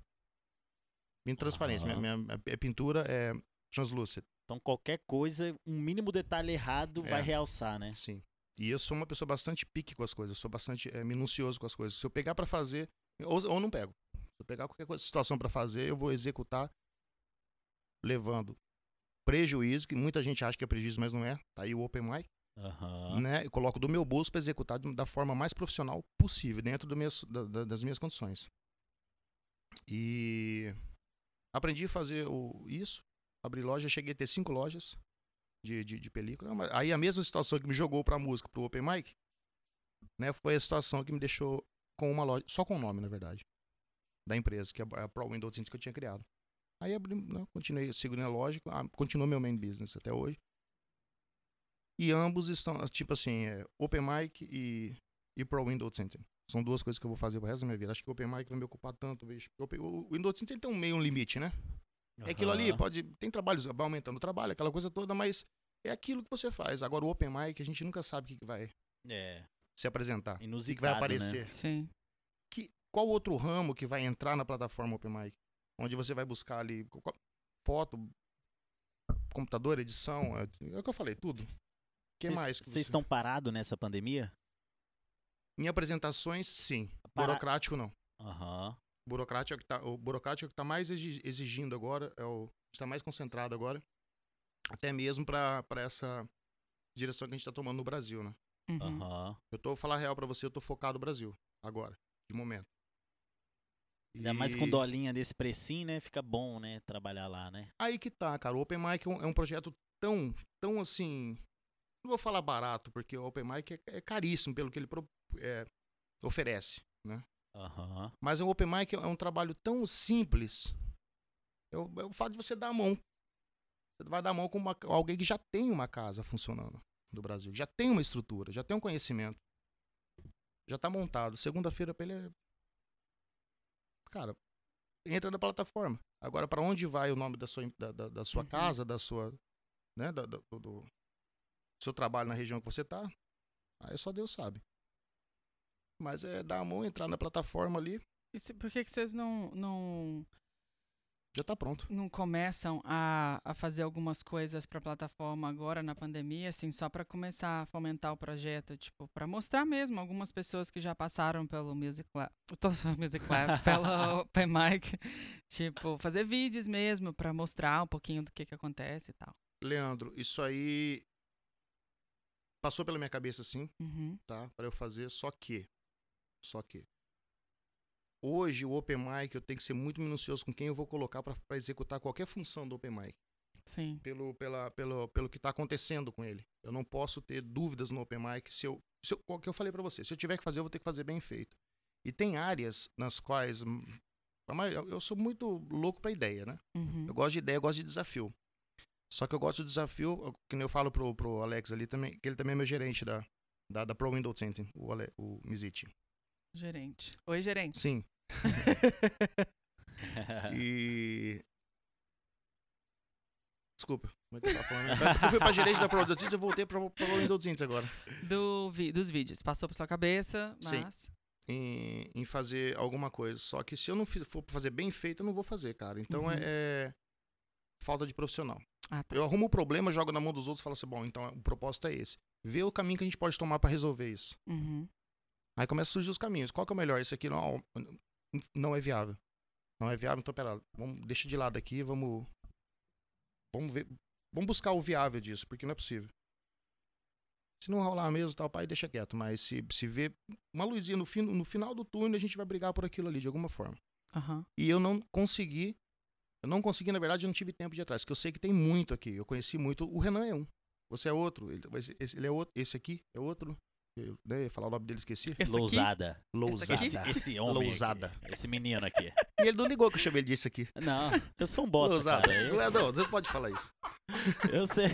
Pinto transparência. Minha, Aham. minha, minha pintura é translúcida. Então qualquer coisa, um mínimo detalhe errado É. vai realçar, né? Sim. E eu sou uma pessoa bastante pique com as coisas, eu sou bastante eh, minucioso com as coisas. Se eu pegar pra fazer, ou, ou não pego. Se eu pegar qualquer coisa, situação pra fazer, eu vou executar levando prejuízo, que muita gente acha que é prejuízo, mas não é. Tá aí o Open Mic, Aham. né? Eu coloco do meu bolso pra executar da forma mais profissional possível, dentro do minhas- da- da- das minhas condições. E aprendi a fazer o, isso, abri loja, cheguei a ter cinco lojas de, de, de película. Aí a mesma situação que me jogou pra música, pro Open Mic, né, foi a situação que me deixou com uma loja, só com o nome, na verdade, da empresa, que é a Pro Windows que eu tinha criado. Aí abri, né, continuei seguindo a loja, continuou meu main business até hoje. E ambos estão, tipo assim, é, Open Mic e, e Pro Windows Center. São duas coisas que eu vou fazer pro resto da minha vida. Acho que o Open Mic vai me ocupar tanto, bicho. O, Windows tem um meio um limite, né? É aquilo ali, pode. Tem trabalhos, vai aumentando o trabalho, aquela coisa toda, mas é aquilo que você faz. Agora o Open Mic, a gente nunca sabe o que, que vai É, se apresentar. O que, vai né? aparecer. Sim. Que, qual outro ramo que vai entrar na plataforma Open Mic? Onde você vai buscar ali foto, computador, edição, é, é o que eu falei, tudo. O que Vocês- mais? Vocês você- estão parados nessa pandemia? Em apresentações, sim. Para- Burocrático, não. Aham. Burocrático é o que tá, o burocrático é o que está mais exi- exigindo agora, é o está mais concentrado agora, até mesmo para essa direção que a gente está tomando no Brasil, né? Uhum. Aham. Eu tô falar a real para você, eu tô focado no Brasil agora, de momento. Ainda mais com dolinha desse precinho, né? Fica bom, né? Trabalhar lá, né? Aí que tá, cara. O Open Mic é um, é um projeto tão, tão assim. Não vou falar barato, porque o Open Mic é, é caríssimo pelo que ele pro- é, oferece, né? Aham. Mas o Open Mic é um trabalho tão simples. É o, é o fato de você dar a mão. Você vai dar a mão com uma- alguém que já tem uma casa funcionando no Brasil. Já tem uma estrutura, já tem um conhecimento. Já tá montado. Segunda-feira pra ele é. Cara, entra na plataforma. Agora, para onde vai o nome da sua, da, da, da sua Uhum. casa, da sua. Né, da- do, do seu trabalho na região que você tá? Aí só Deus sabe. Mas é dar a mão, entrar na plataforma ali, E se- por que, que vocês não, não, Já tá pronto. não começam a, a fazer algumas coisas pra plataforma agora na pandemia, assim, só pra começar a fomentar o projeto, tipo, pra mostrar mesmo algumas pessoas que já passaram pelo Music Lab, tô Music Lab, pelo Open Mic, tipo, fazer vídeos mesmo pra mostrar um pouquinho do que que acontece e tal. Leandro, isso aí passou pela minha cabeça sim, Uhum, tá? Pra eu fazer, só que. Só que. Hoje, o Open Mic, eu tenho que ser muito minucioso com quem eu vou colocar pra executar qualquer função do Open Mic. sim. Pelo, pela, pelo, pelo que tá acontecendo com ele. Eu não posso ter dúvidas no Open Mic se eu. Se eu o que eu falei pra você, se eu tiver que fazer, eu vou ter que fazer bem feito. E tem áreas nas quais. hum, Eu sou muito louco pra ideia, né? Uhum, Eu gosto de ideia, eu gosto de desafio. Só que eu gosto do desafio, que nem eu falo pro, pro Alex ali também, que ele também é meu gerente da, da, da Pro Window Center, o, Ale, o Mizici. Gerente. Oi, gerente. Sim. E. Desculpa. como é eu? Eu fui pra gerente da Pro Window Center, eu voltei pra, pra Pro Window Center agora. Do vi- dos vídeos. Passou por sua cabeça, Sim. mas. Em, em fazer alguma coisa. Só que se eu não for fazer bem feito, eu não vou fazer, cara. Então Uhum. é, é falta de profissional. Ah, tá. Eu arrumo o problema, jogo na mão dos outros e falo assim, bom, então o propósito é esse. Vê o caminho que a gente pode tomar pra resolver isso. Uhum. Aí começa a surgir os caminhos. Qual que é o melhor? Esse aqui não, não é viável. Não é viável, então pera, vamos, deixa de lado aqui, vamos vamos ver, vamos buscar o viável disso, porque não é possível. Se não rolar mesmo, tal, pai, deixa quieto, mas se se vê uma luzinha no, fim, no final do túnel, a gente vai brigar por aquilo ali de alguma forma. Aham. E eu não consegui. Eu não consegui, na verdade, eu não tive tempo de ir atrás, porque eu sei que tem muito aqui. Eu conheci muito. O Renan é um. Você é outro. Ele, esse- ele é outro. Esse aqui é outro. Eu né, ia falar o nome dele, esqueci. Esse aqui? Lousada. Lousada. Esse, esse homem. Lousada. aqui, esse menino aqui. E ele não ligou que eu chamei ele disso aqui. Não, eu sou um bosta, Lousada. cara. Não, é, não, você pode falar isso. Eu, sei.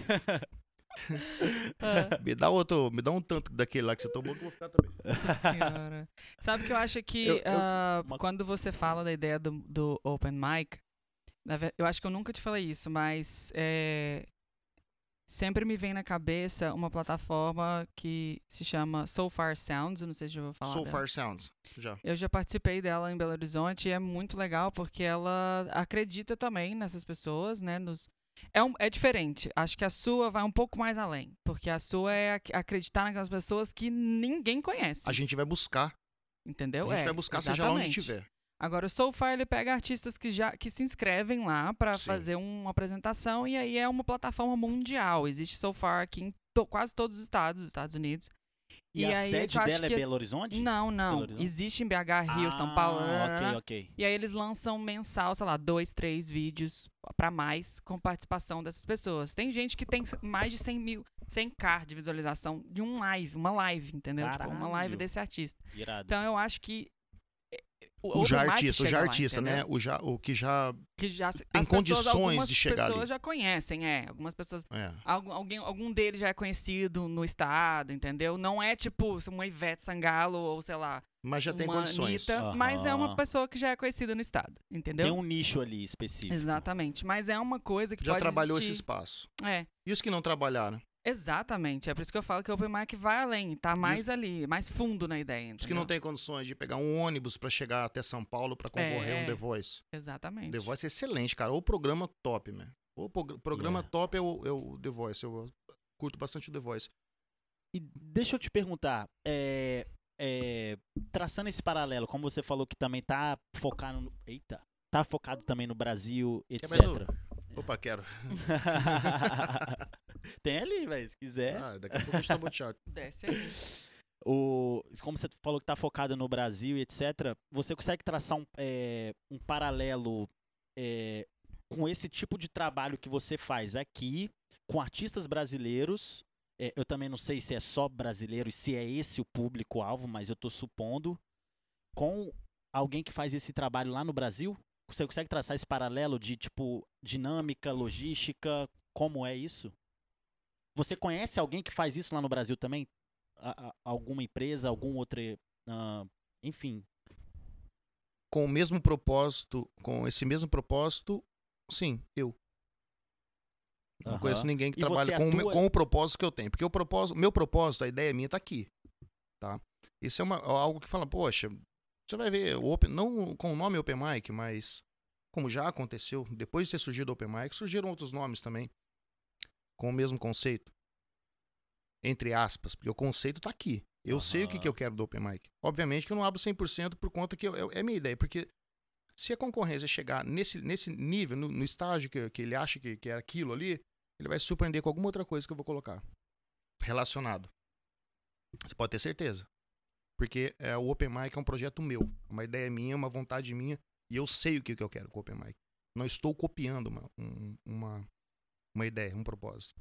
Ah, Me dá outro, me dá um tanto daquele lá que você tomou que eu vou ficar também. senhora. Sabe que eu acho que Eu- eu- ah, uma- quando você fala da ideia do, do open mic, eu acho que eu nunca te falei isso, mas é, sempre me vem na cabeça uma plataforma que se chama So Far Sounds, eu não sei se já ouviu falar So dela. Far Sounds. Já. Eu já participei dela em Belo Horizonte e é muito legal porque ela acredita também nessas pessoas, né? Nos... É, um- é diferente. Acho que a sua vai um pouco mais além. Porque a sua é ac- acreditar naquelas pessoas que ninguém conhece. A gente vai buscar. Entendeu? A gente é, vai buscar, seja lá onde exatamente. estiver. Agora, o Soulfire, ele pega artistas que já que se inscrevem lá pra Sim. fazer uma apresentação e aí é uma plataforma mundial. Existe Soulfire aqui em to- quase todos os estados dos Estados Unidos. E, E a aí, sede dela é Belo Horizonte? Não, não. Horizonte? Existe em BH, Rio, São Paulo. Ah, ok, ok. E aí eles lançam mensal, sei lá, dois, três vídeos pra mais com participação dessas pessoas. Tem gente que tem mais de 100 mil, 100k de visualização de um live, uma live, entendeu? Tipo, uma live Caralho. desse artista. Irado. Então eu acho que O open já artista, o já lá, artista, né? entendeu? O, já, o que já. Que já Tem as pessoas, condições algumas de chegar pessoas ali. já conhecem, é. Algumas pessoas É. Algum, alguém, algum deles já é conhecido no estado, entendeu? Não é tipo uma Ivete Sangalo ou, sei lá, Mas já tem condições. Anitta, mas é uma pessoa que já é conhecida no estado, entendeu? Tem um nicho ali específico. Exatamente. Mas é uma coisa que Já pode trabalhou esse existir. espaço. É, E os que não trabalharam? Exatamente. É por isso que eu falo que o Open Mic vai além, tá mais ali, mais fundo na ideia, Os que não entendeu? têm condições de pegar um ônibus pra chegar até São Paulo pra concorrer a É. um The Voice. Exatamente. The Voice é excelente, cara. O programa top, man. O prog- programa Yeah. top é o, é o The Voice. Eu curto bastante o The Voice. E deixa eu te perguntar, é, é, traçando esse paralelo, como você falou que também tá focado no, eita, tá focado também no Brasil, Quer etc. mais um? Opa, quero. Tem ali, velho, se quiser. Ah, daqui a pouco a gente tá boteado. Desce aí. O, como você falou que tá focado no Brasil e etc., você consegue traçar um, é, um paralelo é, com esse tipo de trabalho que você faz aqui, com artistas brasileiros. É, eu também não sei se é só brasileiro e se é esse o público-alvo, mas eu tô supondo. Com alguém que faz esse trabalho lá no Brasil? Você consegue traçar esse paralelo de, tipo, dinâmica, logística? Como é isso? Você conhece alguém que faz isso lá no Brasil também? a- a- alguma empresa, algum outro, ah, enfim. Com o mesmo propósito, com esse mesmo propósito, sim, eu. Não Aham. conheço ninguém que E você trabalha com, o atua- com o propósito que eu tenho. Porque o propósito, meu propósito, a ideia minha tá aqui. Tá? Isso é uma, algo que fala, poxa, Você vai ver, o open, não com o nome Open Mic, mas como já aconteceu, depois de ter surgido o Open Mic, surgiram outros nomes também, com o mesmo conceito. Entre aspas, porque o conceito tá aqui. Eu uhum. sei o que, que eu quero do Open Mic. Obviamente que eu não abro 100% por conta que eu, eu, é minha ideia, porque se a concorrência chegar nesse, nesse nível, no, no estágio que, que ele acha que, que é aquilo ali, ele vai se surpreender com alguma outra coisa que eu vou colocar relacionado. Você pode ter certeza. Porque é, o Open Mic é um projeto meu, uma ideia minha, uma vontade minha, e eu sei o que, que eu quero com o Open Mic. Não estou copiando uma, um, uma, uma ideia, um propósito.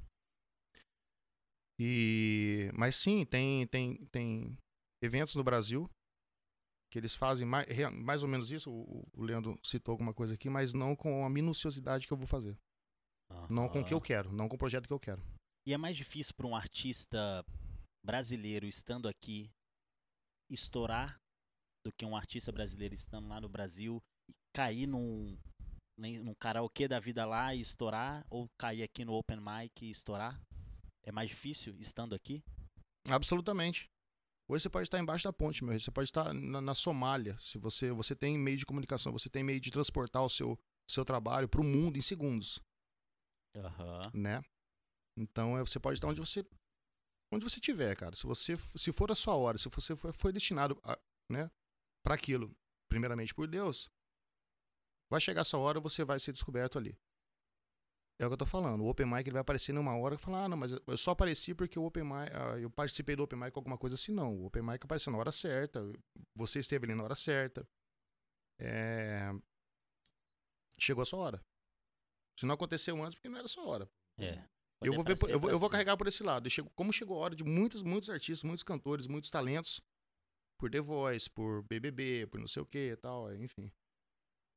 E, mas sim, tem, tem, tem eventos no Brasil que eles fazem mais, mais ou menos isso. O, o Leandro citou alguma coisa aqui, mas não com a minuciosidade que eu vou fazer. Uhum. Não com o que eu quero, não com o projeto que eu quero. E é mais difícil para um artista brasileiro estando aqui estourar do que um artista brasileiro estando lá no Brasil e cair num, num karaokê da vida lá e estourar, ou cair aqui no open mic e estourar? É mais difícil estando aqui? Absolutamente. Hoje você pode estar embaixo da ponte, meu. Você pode estar na, na Somália. Se você, você tem meio de comunicação, você tem meio de transportar o seu, seu trabalho para o mundo em segundos. Uhum. Né? Então é, você pode estar onde você onde você tiver, cara. Se você se for a sua hora, se você foi, foi destinado, a, né, para aquilo, primeiramente por Deus, vai chegar a sua hora, você vai ser descoberto ali. É o que eu tô falando. O Open Mic ele vai aparecer numa hora e falar, ah, não, mas eu só apareci porque o Open Mic, ah, eu participei do Open Mic com alguma coisa assim. Não, o Open Mic apareceu na hora certa, você esteve ali na hora certa. É... Chegou a sua hora. Se não aconteceu antes, porque não era a sua hora. É. Eu vou, ver, eu, vou, eu vou carregar por esse lado. Chego, como chegou a hora de muitos, muitos artistas, muitos cantores, muitos talentos, por The Voice, por BBB, por não sei o que e tal, enfim.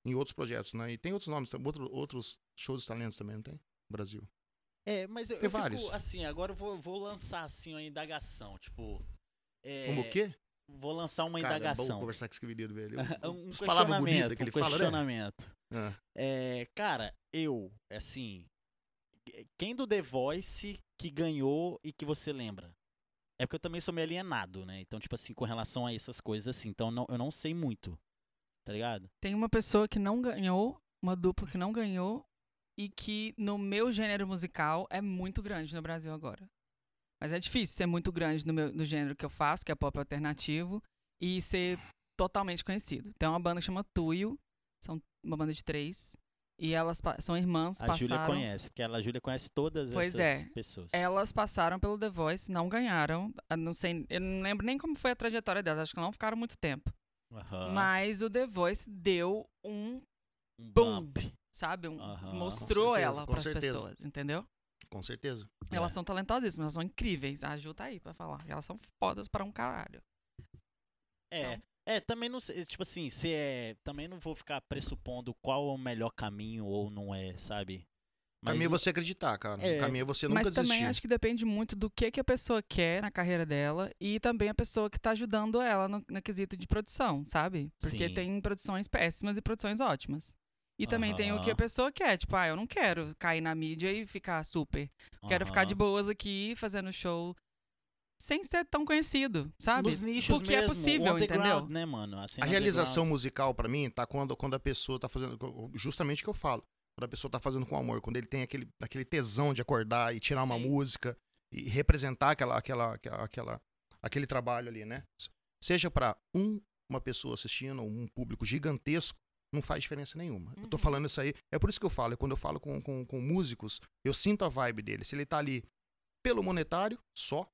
Em outros projetos, né? E tem outros nomes, tem outro, outros shows de talentos também, não tem? No Brasil. É, mas eu, tem eu vários. Fico, assim, agora eu vou, vou lançar, assim, uma indagação, tipo... É... Como o quê? Vou lançar uma Cara, indagação. É bom conversar com esse menino, velho. um As palavras bonitas que ele um fala, né? questionamento. Ah. É, cara, eu, assim, quem do The Voice que ganhou e que você lembra? É porque eu também sou meio alienado, né? Então, tipo assim, com relação a essas coisas, assim. Então, não, eu não sei muito. Tá ligado? Tem uma pessoa que não ganhou, uma dupla que não ganhou, e que no meu gênero musical é muito grande no Brasil agora. Mas é difícil ser muito grande no, meu, no gênero que eu faço, que é pop alternativo, e ser totalmente conhecido. Tem uma banda que chama Tuyo, são uma banda de três, e elas são irmãs, a passaram... Júlia conhece, porque ela, a Júlia conhece todas pois essas é. pessoas. Elas passaram pelo The Voice, não ganharam. Não sei, eu não lembro nem como foi a trajetória delas, acho que não ficaram muito tempo. Uhum. Mas o The Voice deu um, um boom, bump. sabe? Um, uhum. Mostrou certeza, ela para as pessoas, entendeu? Com certeza. Elas é. são talentosíssimas, elas são incríveis. A Ju tá aí pra falar. Elas são fodas para um caralho. É, então, é, também não sei, tipo assim, se é, também não vou ficar pressupondo qual é o melhor caminho ou não é, sabe? Mas caminho é você acreditar, cara. É, caminho é você nunca mas desistir. Mas também acho que depende muito do que, que a pessoa quer na carreira dela e também a pessoa que tá ajudando ela no, no quesito de produção, sabe? Porque Sim. tem produções péssimas e produções ótimas. E também tem o que a pessoa quer, tipo, ah, eu não quero cair na mídia e ficar super. Quero ficar de boas aqui, fazendo show sem ser tão conhecido, sabe? Nos nichos Porque é mesmo, é possível, entendeu? né, mano? A, a realização musical para mim tá quando, quando a pessoa tá fazendo justamente o que eu falo. Quando a pessoa tá fazendo com amor, quando ele tem aquele, aquele tesão de acordar e tirar Sim. uma música e representar aquela, aquela, aquela, aquele trabalho ali, né? Seja para um, uma pessoa assistindo, ou um público gigantesco, não faz diferença nenhuma. Uhum. Eu tô uhum. falando isso aí. É por isso que eu falo. É quando eu falo com, com, com músicos, eu sinto a vibe dele. Se ele tá ali pelo monetário, só,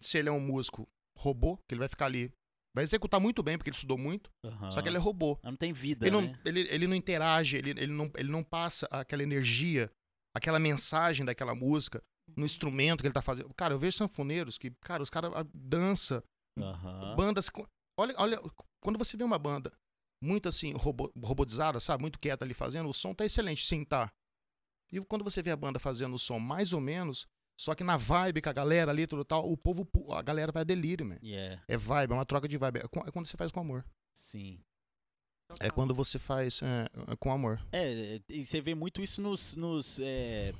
se ele é um músico robô, que ele vai ficar ali. Vai executar muito bem, porque ele estudou muito. Uhum. Só que ele é robô. Não tem vida. Ele, né? não, ele, ele não interage, ele, ele, não, ele não passa aquela energia, aquela mensagem daquela música no instrumento que ele tá fazendo. Cara, eu vejo sanfoneiros que, cara, os caras dança, uhum. bandas. Olha, olha, quando você vê uma banda muito assim, robô, robotizada, sabe? Muito quieta ali fazendo, o som tá excelente, sim, tá. E quando você vê a banda fazendo o som mais ou menos, só que na vibe com a galera ali, tudo tal, o povo, a galera vai a delírio, man. Yeah. É vibe, é uma troca de vibe. É, é quando você faz com amor. Sim. É quando você faz é, é, com amor. É, e você vê muito isso nos. nos é,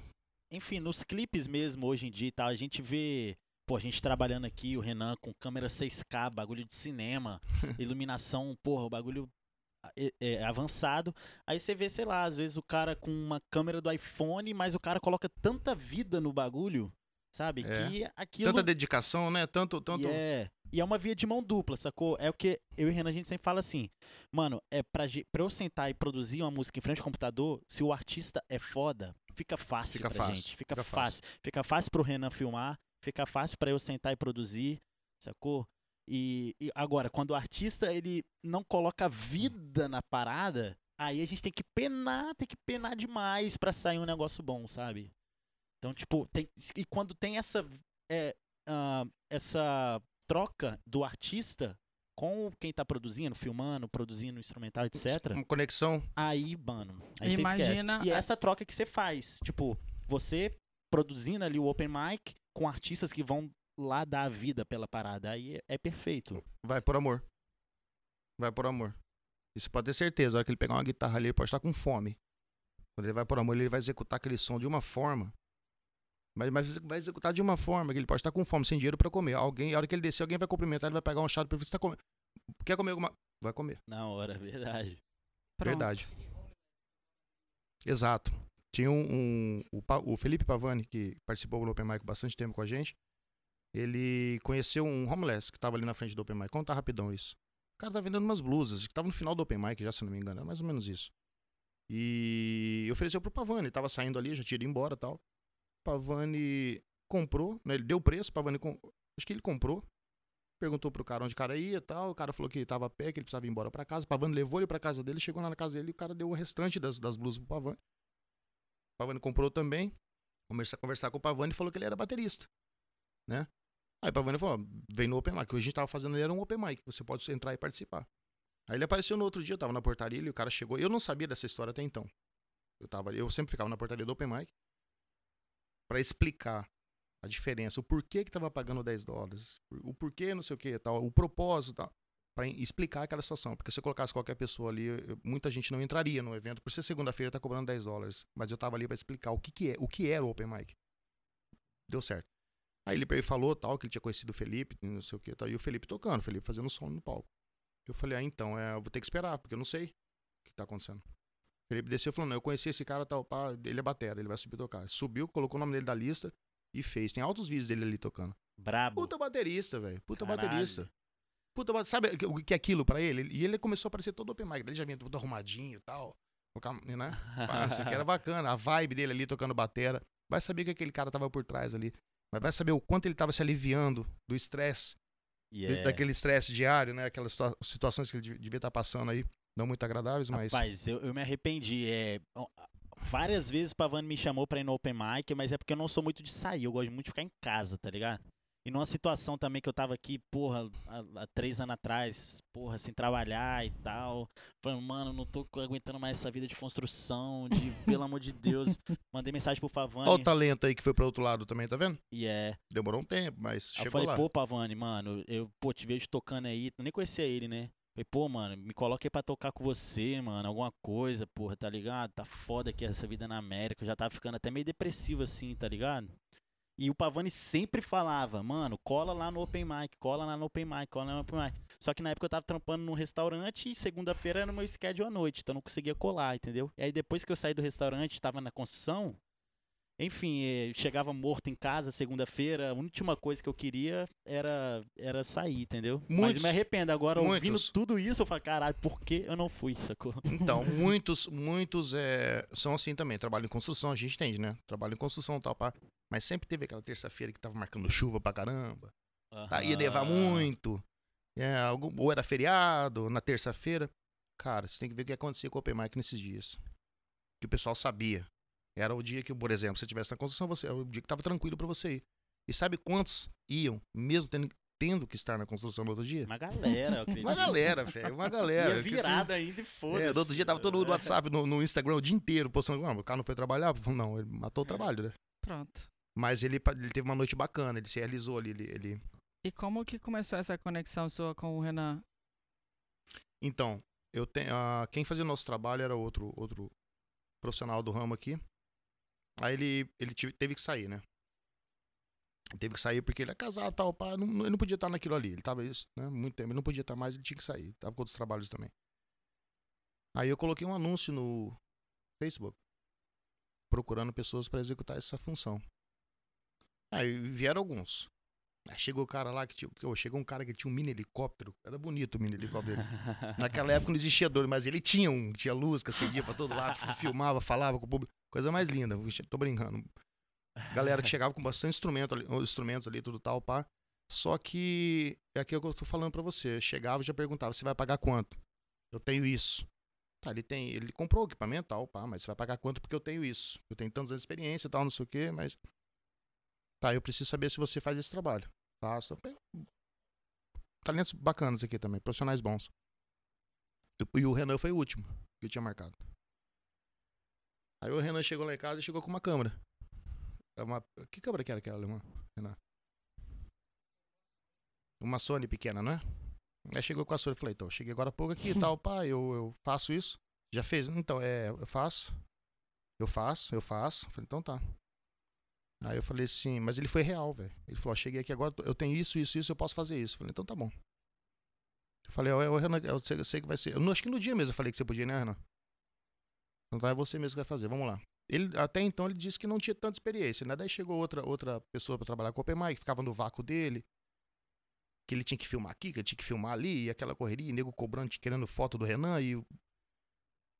enfim, nos clipes mesmo hoje em dia e tal. A gente vê Pô, a gente trabalhando aqui, o Renan com câmera 6K, bagulho de cinema, iluminação, porra, o bagulho é, avançado. Aí você vê, sei lá, às vezes o cara com uma câmera do iPhone, mas o cara coloca tanta vida no bagulho, sabe? É. Que aquilo. Tanta dedicação, né? Tanto, tanto. E é, e é uma via de mão dupla, sacou? É o que eu e o Renan a gente sempre fala assim, mano, é pra, pra eu sentar e produzir uma música em frente ao computador, se o artista é foda, fica fácil Fica pra fácil, gente. Fica, fica fácil. Fica fácil pro Renan filmar, fica fácil pra eu sentar e produzir, sacou? E, e agora, quando o artista ele não coloca vida na parada, aí a gente tem que penar, tem que penar demais pra sair um negócio bom, sabe? Então, tipo, tem, e quando tem essa é, ah, essa troca do artista com quem tá produzindo, filmando, produzindo instrumental, etc. Uma conexão. Aí, mano, aí você Imagina esquece. E é essa troca que você faz, tipo, você produzindo ali o open mic com artistas que vão lá dar a vida pela parada, aí é, é perfeito. Vai por amor. Vai por amor. Isso pode ter certeza. A hora que ele pegar uma guitarra ali, ele pode estar com fome. Quando ele vai por amor, ele vai executar aquele som de uma forma. Mas, mas vai executar de uma forma que ele pode estar com fome, sem dinheiro pra comer. Alguém, a hora que ele descer, alguém vai cumprimentar, ele vai pegar um chá pra você tá comendo. Quer comer alguma. Vai comer. Na hora, verdade. Pronto. Verdade. Exato. Tinha um, um- o, Pa- o Felipe Pavani, que participou do Open Mic bastante tempo com a gente. Ele conheceu um homeless que tava ali na frente do Open Mic. Conta rapidão isso. O cara tá vendendo umas blusas, que tava no final do Open Mic, já se não me engano, é mais ou menos isso. E ofereceu pro Pavani, tava saindo ali, já tinha ido embora tal. Pavani comprou, né? Ele deu preço, Pavani com... acho que ele comprou. Perguntou pro cara onde o cara ia tal. O cara falou que tava a pé, que ele precisava ir embora pra casa. Pavani levou ele pra casa dele, chegou lá na casa dele e o cara deu o restante das, das blusas pro Pavani. Pavani comprou também. Começou a conversar com o Pavani e falou que ele era baterista, né? Aí o Pavani falou, vem no Open Mic. O que a gente tava fazendo ali era um Open Mic, você pode entrar e participar. Aí ele apareceu no outro dia, eu tava na portaria e o cara chegou. Eu não sabia dessa história até então. Eu, tava, eu sempre ficava na portaria do Open Mic pra explicar a diferença, o porquê que tava pagando 10 dólares, o porquê não sei o que tal, o propósito tal, em- explicar aquela situação. Porque se eu colocasse qualquer pessoa ali, muita gente não entraria no evento. Por ser segunda-feira, tá cobrando 10 dólares. Mas eu tava ali pra explicar o que que é, o que era o Open Mic. Deu certo. Aí ele falou tal, que ele tinha conhecido o Felipe, não sei o que tal, e o Felipe tocando, o Felipe fazendo som no palco. Eu falei, ah, então, é, eu vou ter que esperar, porque eu não sei o que tá acontecendo. O Felipe desceu e falou, não, eu conheci esse cara, tal, pá, ele é batera, ele vai subir tocar. Subiu, colocou o nome dele da lista e fez. Tem altos vídeos dele ali tocando. Brabo. Puta baterista, velho. Puta Caralho. baterista. Puta, sabe o que é aquilo pra ele? E ele começou a aparecer todo open mic. Ele já vinha todo arrumadinho e tal. Né? Isso aqui era bacana. A vibe dele ali tocando batera. Vai saber que aquele cara tava por trás ali. Mas vai saber o quanto ele tava se aliviando do estresse. Do- é- Daquele estresse diário, né? Aquelas situa- situações que ele de- devia estar passando aí. Não muito agradáveis, mas. Rapaz, eu, eu me arrependi. É, várias vezes o Pavani me chamou pra ir no Open Mic, mas é porque eu não sou muito de sair, eu gosto muito de ficar em casa, tá ligado? E numa situação também que eu tava aqui, porra, há, há três anos atrás, porra, sem trabalhar e tal. Falando, mano, não tô aguentando mais essa vida de construção, de, pelo amor de Deus. Mandei mensagem pro Pavani. Olha o talento aí que foi pro outro lado também, tá vendo? E é. Demorou um tempo, mas Aí eu chegou falei, lá. pô, Pavani, mano, eu pô, te vejo tocando aí, nem conhecia ele, né? Falei, pô, mano, me coloca aí pra tocar com você, mano, alguma coisa, porra, tá ligado? Tá foda aqui essa vida na América, eu já tava ficando até meio depressivo assim, tá ligado? E o Pavani sempre falava, mano, cola lá no Open Mic, cola lá no Open Mic, cola lá no Open Mic. Só que na época eu tava trampando num restaurante e segunda-feira era meu schedule à noite, então não conseguia colar, entendeu? E aí depois que eu saí do restaurante, tava na construção, enfim, eh, chegava morto em casa segunda-feira, a última coisa que eu queria era, era sair, entendeu? Mas Muitos- eu me arrependo, agora ouvindo muitos. tudo isso, eu falo, caralho, por que eu não fui, sacou? Então, muitos, muitos é, são assim também. Trabalho em construção, a gente entende, né? Trabalho em construção e tal, pá. Mas sempre teve aquela terça-feira que tava marcando chuva pra caramba. Aí ia nevar Aham. muito. É, algum, ou era feriado, na terça-feira. Cara, você tem que ver o que acontecia com o Open Mic nesses dias. Que o pessoal sabia. Era o dia que, por exemplo, se você estivesse na construção, você, era o dia que tava tranquilo pra você ir. E sabe quantos iam, mesmo tendo, tendo que estar na construção no outro dia? Uma galera, eu acredito. Uma galera, velho. Uma galera. Ia que assim- virada ainda e foda-se. é, no outro dia tava todo mundo no WhatsApp, no, no Instagram, o dia inteiro, postando. Ah, o cara não foi trabalhar? Não, ele matou o trabalho, né? Pronto. Mas ele, ele teve uma noite bacana, ele se realizou ali. Ele, ele- E como que começou essa conexão sua com o Renan? Então, eu tenho. ah, quem fazia o nosso trabalho era outro, outro profissional do ramo aqui. Aí ele, ele teve que sair, né? Teve que sair porque ele é casado e tal, pá, não, ele não podia estar naquilo ali. Ele tava isso, né? Muito tempo. Ele não podia estar mais, ele tinha que sair. Tava com outros trabalhos também. Aí eu coloquei um anúncio no Facebook procurando pessoas para executar essa função. Aí vieram alguns. Aí chegou o cara lá que tinha. oh, chegou um cara que tinha um mini helicóptero. Era bonito o mini helicóptero dele. Naquela época não existia dor, mas ele tinha um, tinha luz que acendia pra todo lado, filmava, falava com o público. Coisa mais linda. Tô brincando. Galera que chegava com bastante instrumento ali, instrumentos ali, tudo tal, pá. Só que é aquilo que eu tô falando pra você. Chegava e já perguntava: você vai pagar quanto? Eu tenho isso. Tá, ele tem. Ele comprou o equipamento tal, pá, mas você vai pagar quanto porque eu tenho isso. Eu tenho tantos anos de experiência e tal, não sei o quê, mas. Tá, eu preciso saber se você faz esse trabalho. Faço. Talentos bacanas aqui também, profissionais bons. E o Renan foi o último que eu tinha marcado. Aí o Renan chegou lá em casa e chegou com uma câmera. É uma... Que câmera que era aquela alemã, Renan? Uma Sony pequena, não é? Aí chegou com a Sony e falei, então, cheguei agora há pouco aqui e tal, pá, eu, eu faço isso. Já fez? Então, é, eu faço. Eu faço, eu faço. Falei, então tá. Aí eu falei assim, mas ele foi real, velho. Ele falou, cheguei aqui agora, eu tenho isso, isso, isso, eu posso fazer isso. Eu falei, então tá bom. Eu falei, ó, Renan, eu sei, eu sei que vai ser. Eu acho que no dia mesmo eu falei que você podia, né, Renan? Então tá, é você mesmo que vai fazer, vamos lá. Ele, até então ele disse que não tinha tanta experiência, né? Daí chegou outra, outra pessoa para trabalhar com o Open Mic, ficava no vácuo dele. Que ele tinha que filmar aqui, que ele tinha que filmar ali, e aquela correria, e nego cobrando, querendo foto do Renan, e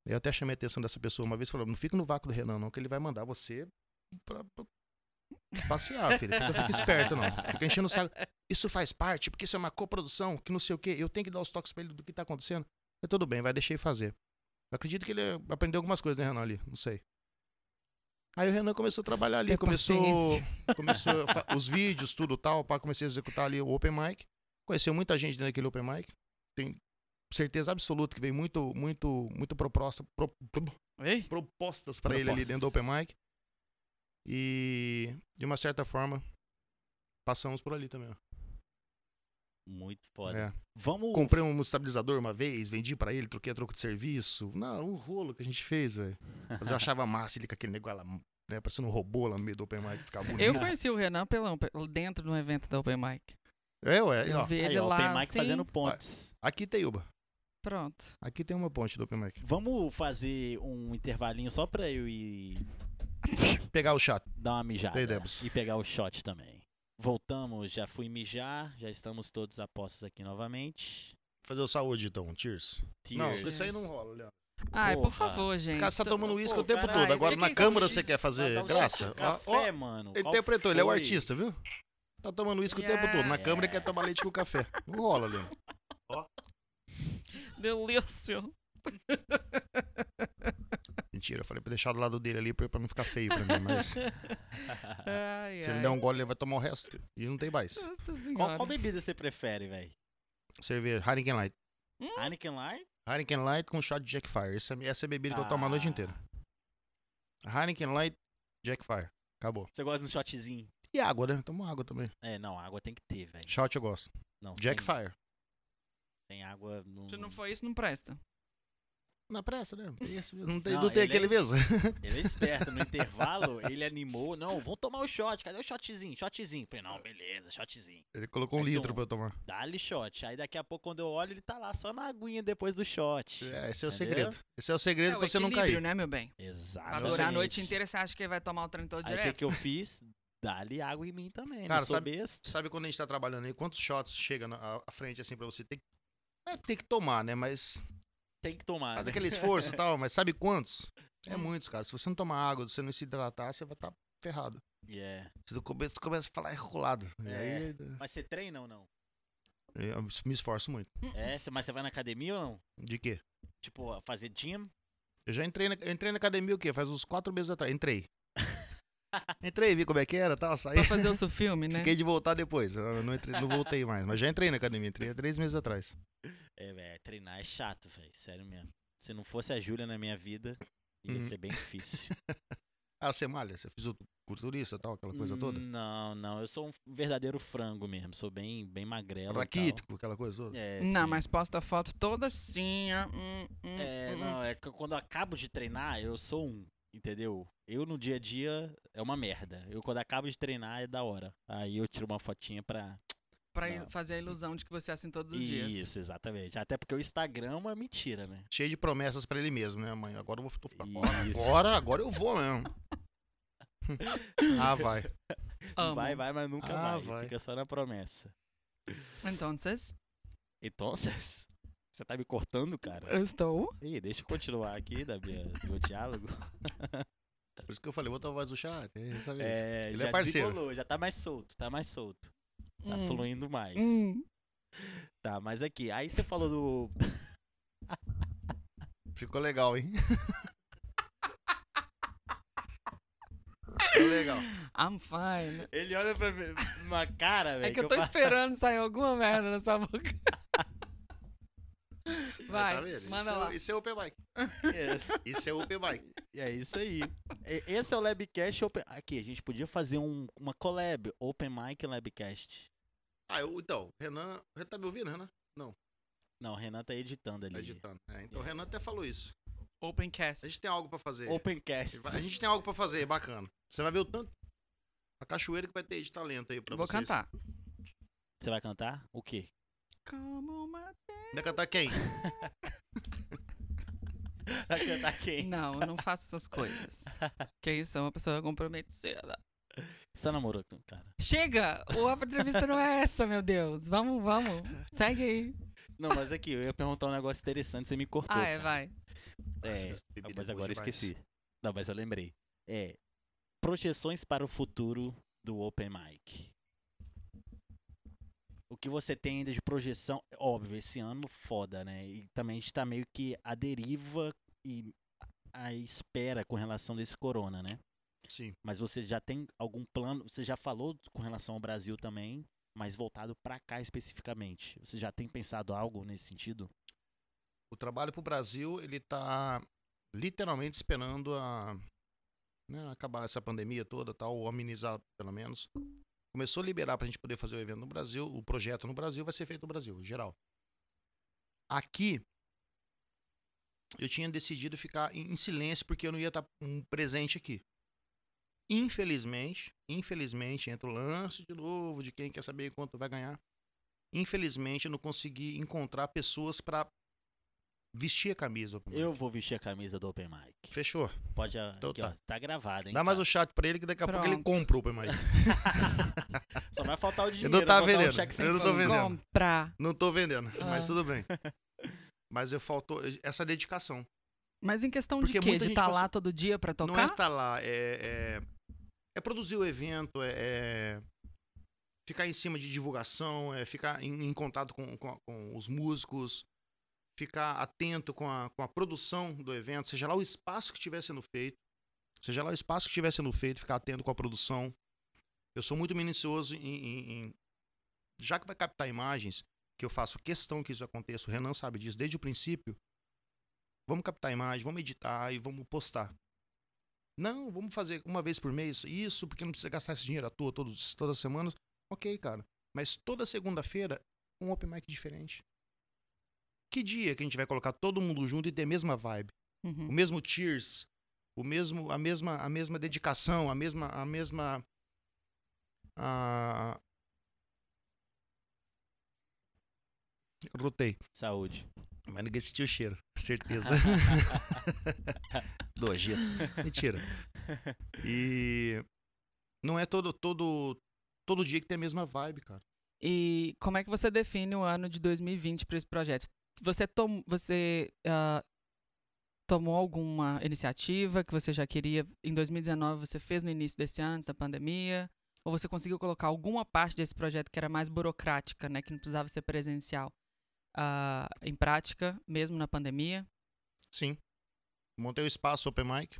eu até chamei a atenção dessa pessoa uma vez falei, não fica no vácuo do Renan, não, que ele vai mandar você pra, pra passear, filho. Fica, fica esperto, não. Fica enchendo o saco. Isso faz parte, porque isso é uma coprodução, que não sei o quê. Eu tenho que dar os toques pra ele do que tá acontecendo. Mas tudo bem, vai deixar ele fazer. Eu acredito que ele aprendeu algumas coisas, né, Renan, ali? Não sei. Aí o Renan começou a trabalhar ali, começou, começou os vídeos, tudo tal, para comecei a executar ali o Open Mic. Conheceu muita gente dentro daquele Open Mic. Tem certeza absoluta que veio muito, muito, muito proposta, pro, pro, propostas para ele ali dentro do Open Mic. E, de uma certa forma, passamos por ali também, ó. Muito foda. É. Vamos. Comprei um estabilizador uma vez, vendi para ele, troquei a troco de serviço. Não, um rolo que a gente fez, velho. Mas eu achava massa ele com aquele negócio lá, né, parecendo um robô lá no meio do Open Mic, ficava bonito. Eu conheci o Renan pela, dentro de um evento da Open Mic. É, ué. Eu ó. vi Aí, ele ó, lá. Open Mic sim. fazendo pontes. Aqui tem Uba. Pronto. Aqui tem uma ponte do Open Mic. Vamos fazer um intervalinho só pra eu ir Pegar o chato. dar uma mijada. E pegar o shot também. Voltamos, já fui mijar, já estamos todos a postos aqui novamente. Fazer o saúde, então. Cheers. Não, Tears. isso aí não rola, Leandro. Ai, por Porra. favor, gente. Cara, você tá tomando uísque o tempo caralho, todo. Agora que na que câmera você quer fazer um graça? Ó, Café, ó, mano. ele interpretou, ele é o foi? artista, viu? Tá tomando uísque o tempo todo. Na Yes. câmera quer tomar leite com café. Não rola, Leandro. Delícia. Mentira, eu falei pra deixar do lado dele ali pra, pra não ficar feio pra mim. Mas se Ai, ele ai. der um gole, ele vai tomar o resto. E não tem mais. Nossa Qual, senhora. qual bebida você prefere, velho? Cerveja, Heineken Light. Heineken Light? Heineken Light com shot de Jack Fire. Essa, é- essa é a bebida que eu tomo a noite Ah. inteira. Heineken Light, Jack Fire. Acabou. Você gosta de um shotzinho? E água, né? Tomo água também. É, não, água tem que ter, velho. Shot eu gosto. Não, Jack sem, Fire. sem água não. Se não for isso, não presta. Na pressa, né? Não tem, esse- não tem, Não, não tem ele é- aquele mesmo. Ele é esperto. No intervalo, ele animou. Não, vamos tomar o shot. Cadê o shotzinho? Shotzinho. Falei, não, beleza, shotzinho. Ele colocou um Aí litro toma. pra eu tomar. Dá-lhe shot. Aí daqui a pouco, quando eu olho, ele tá lá só na aguinha depois do shot. É, esse é o Entendeu? segredo. Esse é o segredo É o pra você não cair. né, meu bem? Pra Exato. durar a noite inteira, você acha que vai tomar o trem todo Aí o que, direto? que eu fiz? Dá-lhe água em mim também. Cara, não sou sabe- besta. Sabe quando a gente tá trabalhando aí, quantos shots chega na à- frente assim pra você. Não é ter que tomar, né? Mas Tem que tomar. faz né? aquele esforço e tal, mas sabe quantos? É muitos, cara. Se você não tomar água, se você não se hidratar, você vai estar ferrado. Yeah. Você começa, começa a falar enrolado. E É. aí Mas você treina ou não? eu me esforço muito. É, mas você vai na academia ou não? De quê? Tipo, fazer gym? Eu já entrei na, eu entrei na academia o quê? Faz uns quatro meses atrás. Entrei. Entrei, vi como é que era, tal, saí. Pra fazer o seu filme, né? Fiquei de voltar depois. Eu não, entrei, não voltei mais. Mas já entrei na academia, entrei há três meses atrás. É, velho, treinar é chato, velho. Sério mesmo. Se não fosse a Júlia na minha vida, ia Uhum. ser bem difícil. Ah, você malha? Você fez o culturista e tal, aquela coisa toda? Não, não. Eu sou um verdadeiro frango mesmo. Sou bem, bem magrelo. e tal. Raquítico, aquela coisa toda? É, Não, sim. mas posta foto toda assim, ó. hum, hum, É, hum, não, é que quando eu acabo de treinar, eu sou um, entendeu? Eu no dia a dia é uma merda. Eu quando acabo de treinar é da hora. Aí eu tiro uma fotinha pra. Pra fazer a ilusão de que você é assim todos os dias. Isso, exatamente. Até porque o Instagram é uma mentira, né? Cheio de promessas pra ele mesmo, né, mãe? Agora eu vou agora, Isso. agora, agora eu vou mesmo. ah, vai. Amo. Vai, vai, mas nunca Ah, vai. vai. Fica só na promessa. Então, vocês, Então, você tá me cortando, cara? eu estou. Ih, deixa eu continuar aqui da minha, do meu diálogo. Por isso que eu falei, vou a voz do chat. É. É, Ele já é parceiro. desembolou, já tá mais solto, tá mais solto. Tá Hum. fluindo mais. Hum. Tá, mas aqui, aí você falou do. Ficou legal, hein? Ficou legal. I'm fine. Ele olha pra mim, uma cara, velho. É que eu tô fa- esperando sair alguma merda na sua boca. Vai, Tá manda isso, lá. É, isso é open mic. É, Isso é open mic. é isso aí. Esse é o Labcast Open. Aqui, a gente podia fazer um, uma collab, Open Mic e Labcast. Ah, eu, então, Renan. Renan tá me ouvindo, Renan? Não, o Renan tá editando ali. Tá editando. É, então o Renan até falou isso. A Opencast. gente tem algo pra fazer. Opencast. A gente tem algo pra fazer, bacana. Você vai ver o tanto. A cachoeira que vai ter de talento aí pra Vou vocês. cantar. Você vai cantar? O quê? Como uma... Vai cantar quem? Vai cantar quem? Não, eu não faço essas coisas. Que isso, é uma pessoa comprometida. Você tá namorando, cara? Chega! O- A entrevista não é essa, meu Deus. Vamos, vamos. Segue aí. Não, mas aqui, eu ia perguntar um negócio interessante, você me cortou. Ah, é, cara. vai. É, mas boa agora esqueci. Não, mas eu lembrei. É. Projeções para o futuro do Open Mic. O que você tem ainda de projeção? Óbvio, esse ano foda, né? E também a gente tá meio que à deriva e à espera com relação desse corona, né? Sim. Mas você já tem algum plano? Você já falou com relação ao Brasil também, mas voltado para cá especificamente. Você já tem pensado algo nesse sentido? O trabalho pro Brasil, ele tá literalmente esperando a né, acabar essa pandemia toda, tal, ou amenizar pelo menos. Começou a liberar pra gente poder fazer o evento no Brasil, o projeto no Brasil vai ser feito no Brasil, geral. Aqui eu tinha decidido ficar em em silêncio porque eu não ia estar um presente aqui. Infelizmente, infelizmente, entra o lance de novo de quem quer saber quanto vai ganhar. Infelizmente, eu não consegui encontrar pessoas pra vestir a camisa. Eu vou vestir a camisa do Open Mic. Fechou. Pode, Então aqui, tá. ó, tá gravado, hein? Dá mais tá? o chat pra ele que daqui a pouco ele Pronto. compra o Open Mic. Só vai faltar o dinheiro. não tá um vendendo, cheque sem eu não tô vendendo. Comprar. Não tô vendendo, mas Ah. tudo bem. Mas eu faltou essa dedicação. Mas em questão Porque de quê? muita De gente estar passa- lá todo dia pra Não é tocar? estar lá, é, é, é produzir o evento, é, é ficar em cima de divulgação, é ficar em, em contato com, com, com os músicos, ficar atento com a, com a produção do evento, seja lá o espaço que estiver sendo feito, seja lá o espaço que estiver sendo feito, ficar atento com a produção. Eu sou muito minucioso em, em- em- já que vai captar imagens, que eu faço questão que isso aconteça, o Renan sabe disso desde o princípio. Vamos captar imagem, vamos editar e vamos postar. Não, vamos fazer uma vez por mês isso, porque não precisa gastar esse dinheiro à toa todos, todas as semanas. Ok, cara. Mas toda segunda-feira, um open mic diferente. Que dia que a gente vai colocar todo mundo junto e ter a mesma vibe? O Uhum. mesmo cheers, o mesmo, a mesma, a mesma dedicação, a mesma, a mesma, a... Rotei, Saúde. Mas ninguém sentiu o cheiro, certeza. Nojento. Mentira. E não é todo todo todo dia que tem a mesma vibe, cara. E como é que você define o ano de 2020 para esse projeto? Você, tom, você ah, tomou alguma iniciativa que você já queria em 2019, você fez no início desse ano, antes da pandemia? Ou você conseguiu colocar alguma parte desse projeto que era mais burocrática, né, que não precisava ser presencial, ah, em prática, mesmo na pandemia? Sim. Montei o espaço open mic,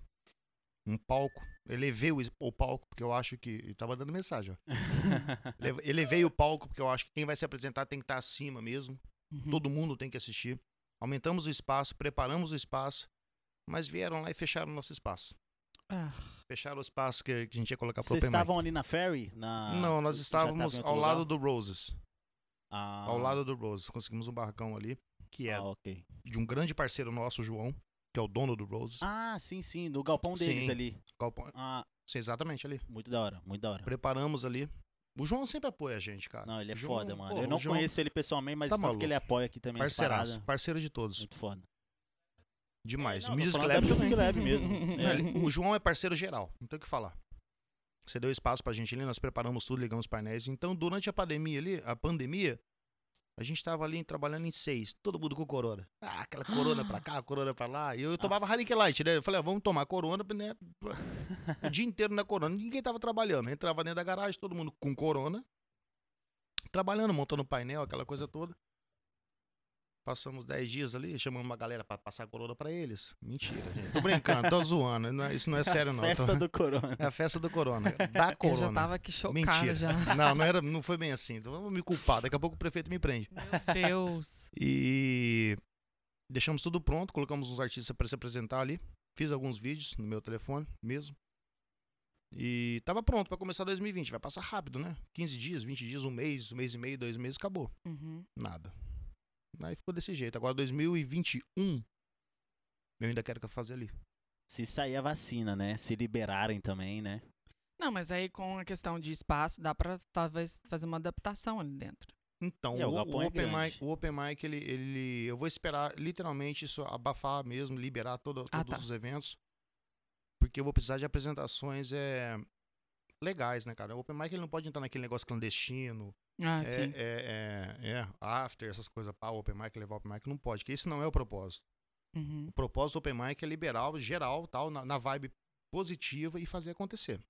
um palco, elevei o, palco porque eu acho que e tava dando mensagem, ó. Ele- Elevei o palco porque eu acho que quem vai se apresentar tem que estar acima mesmo. Uhum. Todo mundo tem que assistir. Aumentamos o espaço, preparamos o espaço, mas vieram lá e fecharam o nosso espaço. Ah, Fecharam o espaço que, que a gente ia colocar pro Vocês open mic. estavam ali na Ferry? Na... Não, nós estávamos ao lugar? lado do Roses. Ah, Ao lado do Roses. Conseguimos um barracão ali, que é Ah, ok. de um grande parceiro nosso, o João. que é o dono do Roses. Ah, sim, sim, no galpão deles Sim. ali. Galpão- Ah, Sim, exatamente ali. muito da hora, muito da hora. Preparamos ali. O João sempre apoia a gente, cara. Não, ele é João- foda, mano. pô, eu não João- conheço ele pessoalmente, mas Tá tanto que ele apoia aqui também Parceiraço, parceiro de todos. Muito foda. Demais. Não, tô Music Lab Music. Lab mesmo. Não, É. ele- o João é parceiro geral, não tem o que falar. Você deu espaço pra gente ali, nós preparamos tudo, ligamos os painéis. Então, durante a pandemia ali, a pandemia, a gente tava ali trabalhando em seis, todo mundo com corona. Ah, aquela corona pra cá, corona pra lá. E eu tomava Heineken Light, né? Eu falei, ah, vamos tomar corona, né? O dia inteiro na corona. Ninguém tava trabalhando. Entrava dentro da garagem, todo mundo com corona. Trabalhando, montando painel, aquela coisa toda. Passamos 10 dias ali, chamamos uma galera pra passar corona pra eles. Mentira, gente. Tô brincando, tô zoando. não é- Isso não é sério, não. Festa Tô- do Corona. É a festa do corona. Da Eu corona. já tava aqui chocada Mentira. já. Não, não, era, não foi bem assim. Então vamos me culpar. Daqui a pouco o prefeito me prende. Meu Deus. E deixamos tudo pronto, colocamos uns artistas para se apresentar ali. Fiz alguns vídeos no meu telefone mesmo. E tava pronto para começar 2020. Vai passar rápido, né? 15 dias, 20 dias, um mês, um mês e meio, dois meses, acabou. Uhum. Nada. Aí ficou desse jeito. Agora 2021, eu ainda quero que eu fazer ali. Se sair a vacina, né? Se liberarem também, né? Não, mas aí com a questão de espaço, dá pra talvez fazer uma adaptação ali dentro. Então, É, o o, o é open mic, o Open Mic, ele, ele. Eu vou esperar literalmente isso abafar mesmo, liberar todo- Ah, todos tá. os eventos. Porque eu vou precisar de apresentações é, legais, né, cara? O Open Mic ele não pode entrar naquele negócio clandestino. Ah, é, sim. é, é, é, after, essas coisas, pá, Open Mic, levar Open Mic, não pode, porque esse não é o propósito. Uhum. O propósito do Open Mic é liberal, geral, tal, na, na vibe positiva e fazer acontecer.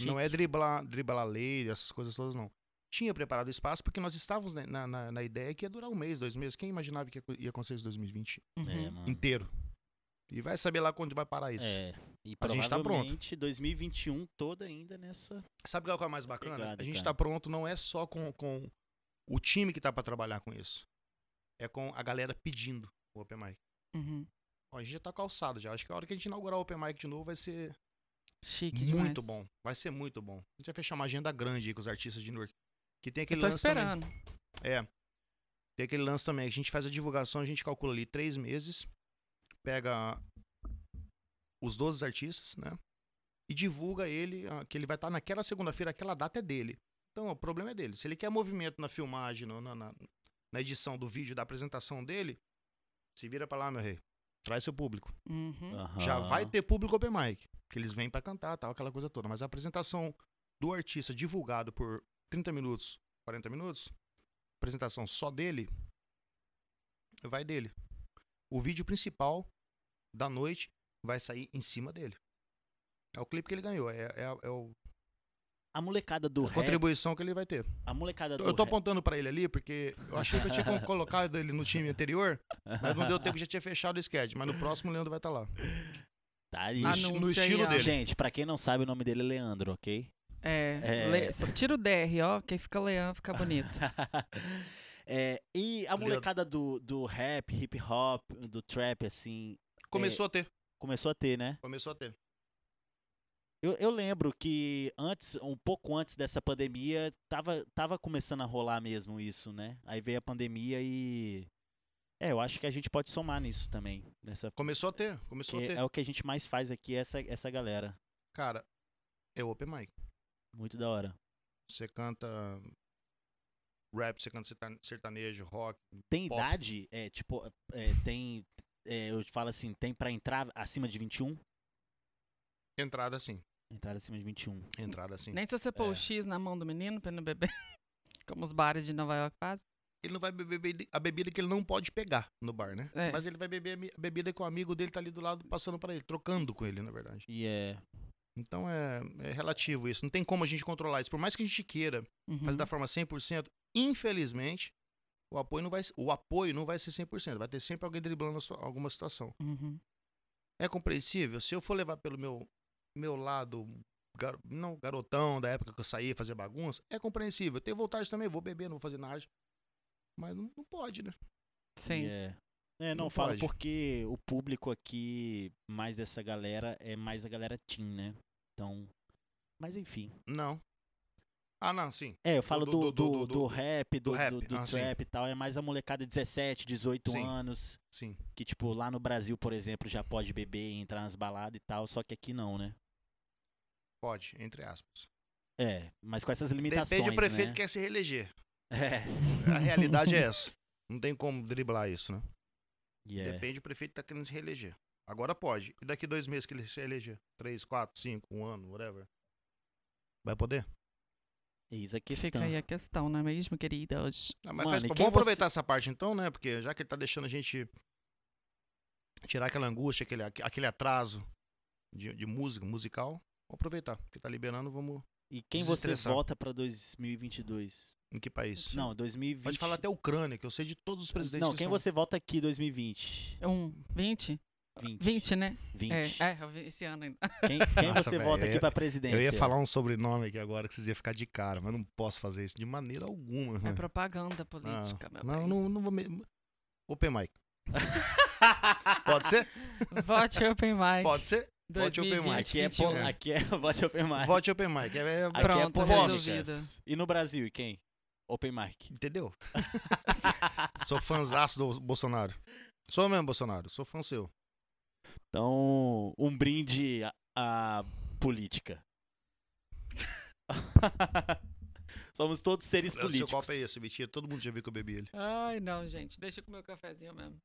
Não é driblar, driblar a lei, essas coisas todas, não. Tinha preparado espaço porque nós estávamos na, na- na, ideia que ia durar um mês, dois meses. Quem imaginava que ia, acontecer isso em 2020 Uhum. É, inteiro? E vai saber lá quando vai parar isso. É. E A gente tá pronto. provavelmente 2021 toda ainda nessa. Sabe qual é o mais bacana? Pegada, a gente cara. tá pronto não é só com, com o time que tá para trabalhar com isso. É com a galera pedindo o Open Mic. Uhum. Ó, a gente já tá calçado já. Acho que a hora que a gente inaugurar o Open Mic de novo vai ser Chique muito demais. bom. Vai ser muito bom. A gente vai fechar uma agenda grande aí com os artistas de Newark. Que tem aquele Eu tô lance também. esperando. É. Tem aquele lance também. A gente faz a divulgação, a gente calcula ali três meses, pega os 12 artistas, né? E divulga ele, ah, que ele vai estar naquela segunda-feira, aquela data é dele. Então, o problema é dele. Se ele quer movimento na filmagem, na, na, na edição do vídeo, da apresentação dele, se vira pra lá, meu rei. Traz seu público. Uhum. Já Aham. vai ter público open mic, que eles vêm pra cantar, tal, aquela coisa toda. Mas a apresentação do artista divulgado por 30 minutos, 40 minutos, apresentação só dele, vai dele. O vídeo principal da noite vai sair em cima dele. É o clipe que ele ganhou, é, é, é o- A molecada do a rap. contribuição que ele vai ter. A molecada do Eu tô rap. apontando pra ele ali porque eu achei que eu tinha co- colocado ele no time anterior, mas não deu tempo, já tinha fechado o sketch. Mas no próximo o Leandro vai estar lá. Tá ali. No, no aí, estilo ó. dele. Gente, pra quem não sabe, o nome dele é Leandro, ok? É. É. Le- Tira o DR, ó. Quem fica leão fica bonito. É, e a Leandro. molecada do, do rap, hip hop, do trap, assim, Começou a ter, começou a ter, né? começou a ter. Eu, eu lembro que antes, um pouco antes dessa pandemia, tava, tava começando a rolar mesmo isso, né? Aí veio a pandemia e. É, eu acho que a gente pode somar nisso também. Nessa, Começou a ter, começou a que ter. é o que a gente mais faz aqui, essa, essa galera. Cara, é open mic. Muito da hora. Você canta rap, você canta serta- sertanejo, rock. Tem Pop. idade? É, tipo, é, tem. É, eu te falo assim, tem pra entrar acima de 21? Entrada assim. Entrar acima de 21. Entrada assim. Nem se você pôr É. o X na mão do menino pra ele não beber. Como os bares de Nova York fazem. Ele não vai beber be- a bebida que ele não pode pegar no bar, né? É. Mas ele vai beber a bebida que o amigo dele tá ali do lado passando pra ele, trocando com ele, na verdade. E é. Então é, é relativo isso. Não tem como a gente controlar isso. Por mais que a gente queira Uhum. fazer da forma 100%, infelizmente, o apoio não vai, o apoio não vai ser 100%. Vai ter sempre alguém driblando alguma situação. Uhum. É compreensível? Se eu for levar pelo meu, meu lado, gar- não garotão da época que eu saía fazer bagunça, é compreensível. Eu tenho vontade também, vou beber, não vou fazer nada. Mas não, não pode, né? Sim. É. É, não, Não falo pode. porque o público aqui, mais dessa galera, é mais a galera teen, né? Então. Mas enfim. Não. Ah, não, sim. É, eu falo Do- do, do- do, rap, do, do rap, ah, trap e tal. É mais a molecada de 17, 18 Sim. anos. Sim. Que, tipo, lá no Brasil, por exemplo, já pode beber e entrar nas baladas e tal. Só que aqui não, né? Pode, entre aspas. É, mas com essas limitações, Depende do prefeito né? que quer se reeleger. É. A realidade é essa. Não tem como driblar isso, né? Yeah. Depende do prefeito que tá querendo se reeleger. Agora pode. E daqui dois meses que ele se eleger? Três, quatro, cinco, um ano, whatever. Vai poder? Eis a questão. Fica aí a questão, não é mesmo, queridos? Ah, mas Mano, faz- vamos aproveitar você- essa parte então, né? Porque já que ele tá deixando a gente tirar aquela angústia, aquele, aquele atraso de, de música, musical, vamos aproveitar. Porque tá liberando, vamos. E quem você vota pra 2022? Em que país? Não, 2020. Pode falar até Ucrânia, que eu sei de todos os presidentes. Não, que quem estão- você vota aqui 2020? Um, 20? 20. 20, né? 20. É, é, esse ano ainda. Quem, quem Nossa, você velho, vota aqui pra presidência? Eu ia falar um sobrenome aqui agora que vocês iam ficar de cara, mas não posso fazer isso de maneira alguma. É propaganda política, meu não, não, não vou. Me... Open mic. Pode ser? Vote Open Mic. Pode ser? Vote Open 2020, Mic. Aqui é, 21. pol... aqui é vote open mic. Vote Open Mic. É, é- Aqui Pronto, é. E no Brasil, e quem? Open mic. Entendeu? Sou fãzaço do Bolsonaro. Sou mesmo, Bolsonaro. Sou fã seu. Então, um brinde à, à política. Somos todos seres O seu políticos. copo é esse, mentira. Todo mundo já viu que eu bebi ele. Ai, não, gente. Deixa eu comer o cafezinho mesmo.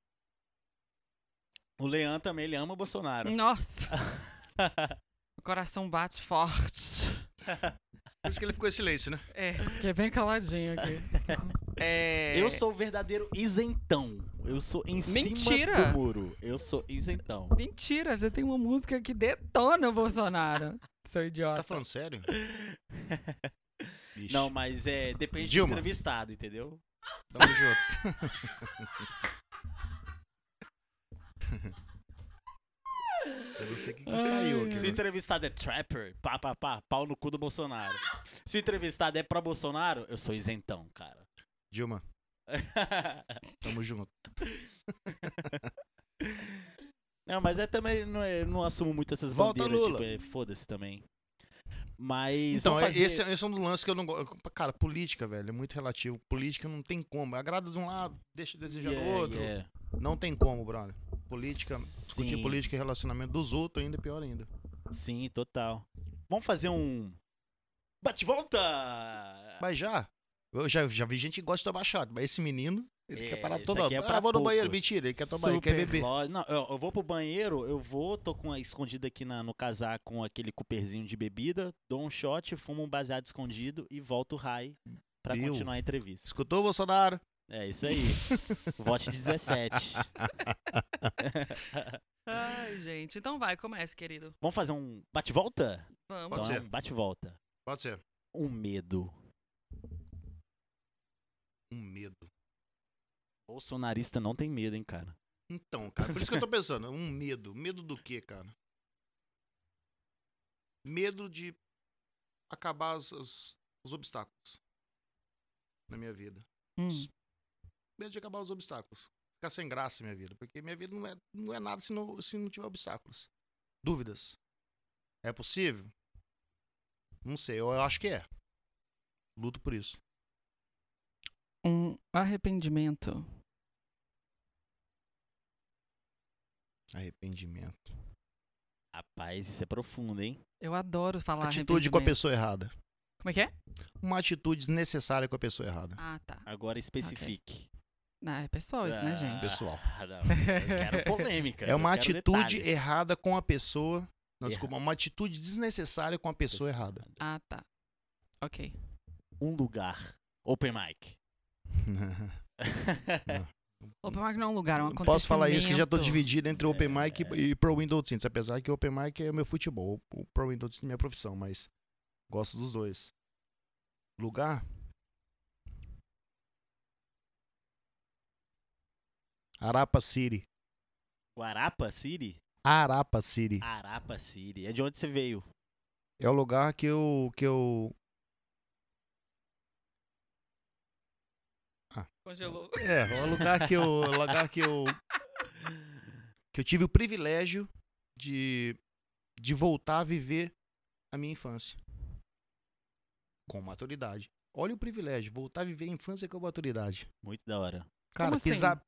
O Leão também, ele ama o Bolsonaro. Nossa, o coração bate forte. Por isso que ele ficou em silêncio, né? É, que é bem caladinho aqui. É... Eu sou o verdadeiro isentão. Eu sou em Mentira! cima do muro. Eu sou isentão. Mentira, você tem uma música que detona o Bolsonaro. Seu Você idiota. tá falando sério? Não, mas é depende Dilma. do entrevistado, entendeu? Tamo junto. Eu não sei o que, que Ai, saiu aqui. Se o né? entrevistado é trapper, pá, pá, pá, pau no cu do Bolsonaro. Se o entrevistado é pro Bolsonaro, eu sou isentão, cara. Dilma, tamo junto. Não, mas é também, não, é- não assumo muito essas Volta, bandeiras, Lula. tipo, é, foda-se também. Mas Então, é- fazer... esse, é- esse é um dos lances que eu não gosto. Cara, política, velho, é muito relativo. Política não tem como. Agrada de um lado, deixa de desejar do Yeah, outro. yeah. Não tem como, brother. Política, discutir Sim. política e relacionamento dos outros ainda é pior ainda. Sim, total. Vamos fazer um... Bate-volta! Mas já, eu já, já vi gente que gosta de tomar shot, mas esse menino, ele É, quer parar esse toda é hora. pra ah, vou no banheiro, mentira, ele quer tomar, ele quer beber. Lógico. Não, eu, eu vou pro banheiro, eu vou, tô com a escondida aqui na- no casaco com aquele cooperzinho de bebida, dou um shot, fumo um baseado escondido e volto high pra Viu? continuar a entrevista. Escutou, Bolsonaro? É isso aí. Vote 17. Ai, gente. Então vai, comece, querido. Vamos fazer um bate-volta? Vamos. Pode então ser. é um bate-volta. Pode ser. Um medo. Um medo. Bolsonarista não tem medo, hein, cara. Então, cara, por isso que eu tô pensando, um medo. Medo do quê, cara? Medo de acabar as- as- os obstáculos na minha vida. Hum. Medo de acabar os obstáculos. Ficar sem graça em minha vida. Porque minha vida não é, não é nada se não, se não tiver obstáculos. Dúvidas. É possível? Não sei, eu, eu acho que é. Luto por isso. Um arrependimento. Arrependimento. Rapaz, isso é profundo, hein? Eu adoro falar Atitude com a pessoa errada. Como é que é? Uma atitude desnecessária com a pessoa errada. Ah, tá. Agora especifique. Ah, é pessoal isso, né, gente? Pessoal. Ah, não, eu quero polêmica. É uma atitude errada com a pessoa. Não, desculpa, uma atitude desnecessária com a pessoa errada. Ah, tá. Ok. Um lugar. Open mic. Open Mic não é um lugar, é um Não posso falar isso que já tô acontecimento. dividido entre Open Mic e e Pro Windows Teams. Apesar que Open Mic é meu futebol, o Pro Windows Teams é minha profissão, mas gosto dos dois. Lugar? Arapa City. Guarapa City? Arapa City. Arapa City. É de onde você veio? É o lugar que eu que eu Congelou. É, é o lugar que eu, o lugar que eu que eu tive o privilégio de de voltar a viver a minha infância. com maturidade. Olha o privilégio, voltar a viver a infância com maturidade. Muito da hora. Cara, assim? pisar.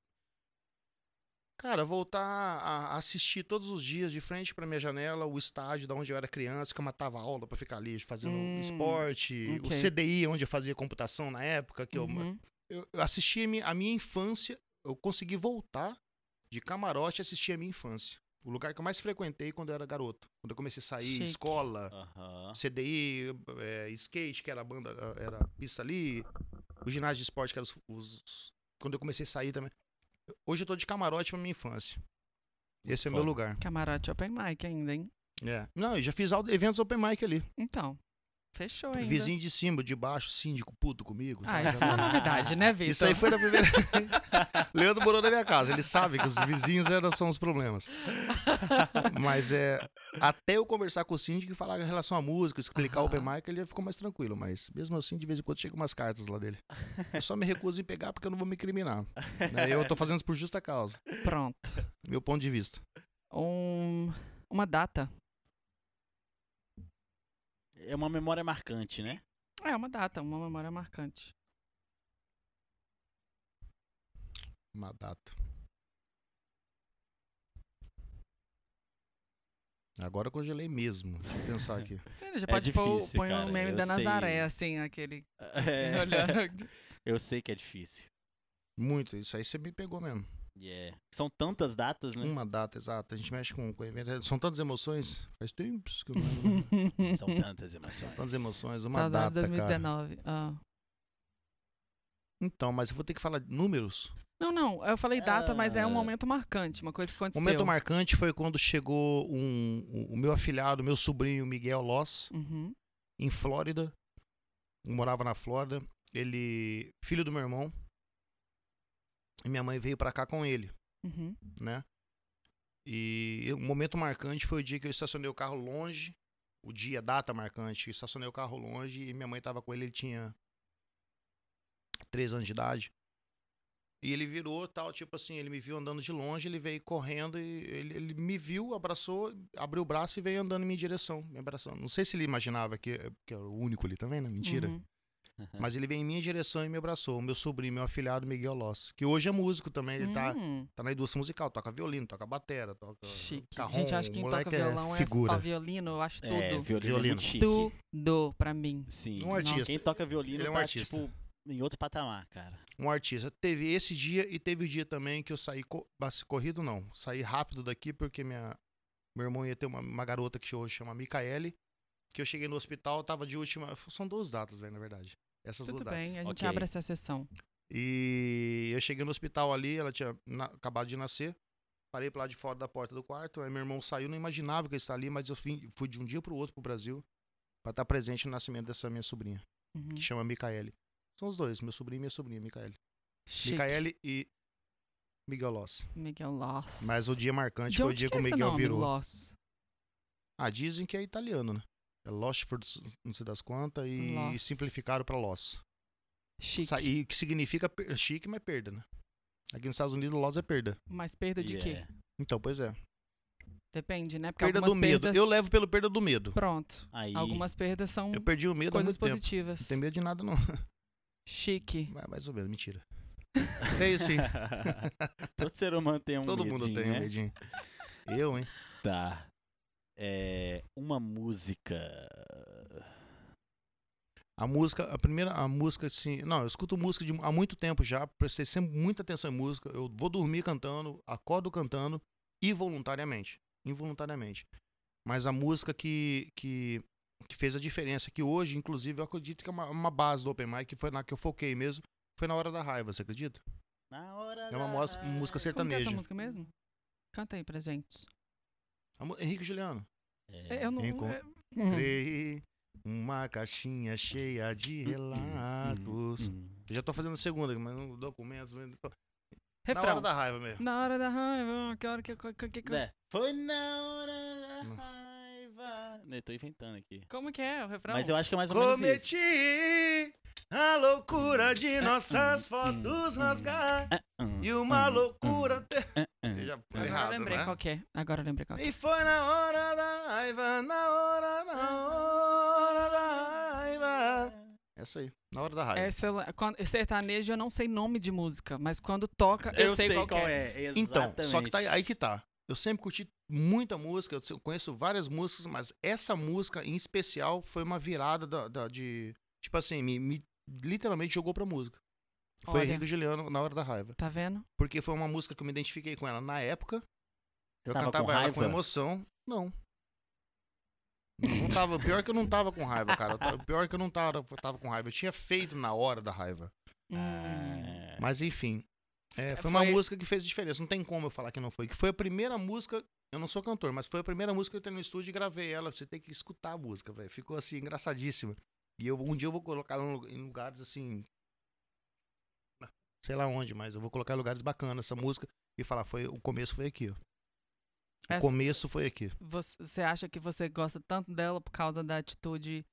Cara, voltar a assistir todos os dias de frente pra minha janela o estádio da onde eu era criança, que eu matava aula pra ficar ali fazendo Hum, esporte, o ok. CDI, onde eu fazia computação na época, que Uhum. eu, eu assisti a minha, a minha infância, eu consegui voltar de camarote e assistir a minha infância. O lugar que eu mais frequentei quando eu era garoto. Quando eu comecei a sair, Chique. escola, Aham. CDI, é, skate, que era a banda, era a pista ali, o ginásio de esporte, que era os, os- Quando eu comecei a sair também. Hoje eu tô de camarote pra minha infância. Esse é o meu Foda. lugar. Camarote open mic ainda, hein? É. Não, eu já fiz eventos open mic ali. Então, fechou ainda. Vizinho de cima, de baixo, síndico, puto comigo. Ah, tá? isso é uma novidade, né, Vitor? Isso aí foi na primeira. Leandro morou na minha casa. Ele sabe que os vizinhos eram, são os problemas. Mas é. Até eu conversar com o síndico e falar em relação à música, explicar o open mic, ele ficou mais tranquilo. Mas mesmo assim, de vez em quando chegam umas cartas lá dele. Eu só me recuso em pegar porque eu não vou me incriminar. né? Eu tô fazendo isso por justa causa. Pronto. Meu ponto de vista. Um, uma data. É uma memória marcante, né? É, uma data, uma memória marcante. Uma data. Agora eu congelei mesmo. Deixa eu pensar aqui. Ele já É pode pôr, difícil, põe cara, o meme eu da sei. Nazaré, assim, aquele É. olhando. Eu sei que é difícil. Muito. Isso aí você me pegou mesmo. Yeah. São tantas datas, né? Uma data, exato. A gente mexe com, com evento. São tantas emoções. Faz tempos que eu não. São tantas emoções. Tantas emoções. Uma Saudades data, cara. 2019. Ah. Então, mas eu vou ter que falar de números. Não, não, eu falei data, mas é um Ah. momento marcante, uma coisa que O aconteceu. momento marcante foi quando chegou um, o- o meu afilhado, meu sobrinho Miguel Loss, Uhum. em Flórida. Eu morava na Flórida. Ele, filho do meu irmão. E minha mãe veio pra cá com ele, Uhum. né? E o momento marcante foi o dia que eu estacionei o carro longe. O dia, data marcante. Eu estacionei o carro longe e minha mãe tava com ele, ele tinha três anos de idade. E ele virou tal, tipo assim, ele me viu andando de longe, ele veio correndo e ele, ele me viu, abraçou, abriu o braço e veio andando em minha direção, me abraçando. Não sei se ele imaginava que, que era o único ali também, né? Mentira. Uhum. Mas ele veio em minha direção e me abraçou. O meu sobrinho, meu afilhado Miguel Loss, que hoje é músico também, ele tá, Hum, tá na indústria musical, toca violino, toca batera, toca chique. carrom, Gente, acho que quem toca é violão é, figura. ó, violino, eu acho É, tudo. violino, é Violino. muito chique. Tudo pra mim. Sim. Um artista. Quem toca violino Ele é um tá, artista. tipo, em outro patamar, cara. um artista. Teve esse dia e teve o dia também que eu saí co corrido, não. Saí rápido daqui porque minha meu irmão ia ter uma, uma garota que hoje chama Micaele, que eu cheguei no hospital, tava de última, são duas datas, velho, na verdade. Essas Tudo duas datas. bem, a gente Ok. abre essa sessão. E eu cheguei no hospital ali, ela tinha na- acabado de nascer. Parei pra lá de fora da porta do quarto, aí meu irmão saiu, não imaginava que eu estava ali, mas eu fui, fui de um dia pro outro pro Brasil pra estar presente no nascimento dessa minha sobrinha, Uhum. que chama Micaele. São os dois, meu sobrinho e minha sobrinha, Micaele. Chique. Micaele e Miguel Loss. Miguel Loss. Mas o dia marcante De foi o dia que o é Miguel nome, virou. Loss? Ah, dizem que é italiano, né? É Lossford, não sei das quantas, e Loss. simplificaram pra Loss. Chique. Sa- E que significa chique, mas perda, né? Aqui nos Estados Unidos, Loss é perda. Mas perda de quê? Yeah. Então, pois é. Depende, né? Porque Perda do medo. perdas... Eu levo pelo perda do medo. Pronto. Aí, Algumas perdas são Eu perdi o medo há coisas muito tempo. positivas. Não tem medo de nada, não. Chique. Mas mais ou menos, mentira. Tenho sim. Todo ser humano tem um Todo mundo medinho, tem um né? medinho. Eu, hein? Tá. É, uma música. A música, a primeira, a música, assim. Não, eu escuto música de, há muito tempo já. Prestei sempre muita atenção em música. Eu vou dormir cantando, acordo cantando, involuntariamente. Involuntariamente. Mas a música que, que, que fez a diferença, que hoje, inclusive, eu acredito que é uma, uma base do Open Mic, que foi na que eu foquei mesmo, foi na hora da raiva, você acredita? Na hora É uma da música raiva. Como que é essa sertaneja. música mesmo? Canta aí pra gente. Henrique Juliano. É, Eu não... Encon- é- Hum. Criei uma caixinha cheia de relatos. hum. Eu já tô fazendo a segunda, mas não documentos. mas- Na Refrão. hora da raiva mesmo. Na hora da raiva, que hora que... que, que, que- Né? Foi na hora da Não. raiva. Né, tô inventando aqui. Como que é o refrão? Mas eu acho que é mais ou menos isso. Cometi a loucura de nossas fotos rasgar Hum, e uma hum, loucura. hum, hum. Já foi Agora errado, eu lembrei né? qual que é. Agora eu lembrei qual que é. E foi na hora da raiva, na hora, na hora da raiva. Essa aí, na hora da raiva. Essa, quando, sertanejo eu não sei nome de música, mas quando toca eu, sei, qual, é. Então, Exatamente. só que tá aí que tá. Eu sempre curti muita música, eu conheço várias músicas, mas essa música em especial foi uma virada da, da- de. Tipo assim, me, me literalmente jogou pra música. Foi Olha. Henrique Juliano na hora da raiva. Tá vendo? Porque foi uma música que eu me identifiquei com ela na época. Eu Tava com cantava ela com raiva? emoção. Não. Não, tava. Pior que eu não tava com raiva, cara. Tava- Pior que eu não tava, tava com raiva. Eu tinha feito na hora da raiva. Hum. É. Mas enfim. é, foi, Foi- uma música que fez diferença. Não tem como eu falar que não foi. Que foi a primeira música. Eu não sou cantor, mas foi a primeira música que eu entrei no estúdio e gravei ela. Você tem que escutar a música, velho. Ficou assim, engraçadíssima. E eu, um dia eu vou colocar ela em lugares assim. Sei lá onde, mas eu vou colocar em lugares bacanas essa música e falar, foi, o começo foi aqui, ó. O Essa- começo foi aqui. Você acha que você gosta tanto dela por causa da atitude,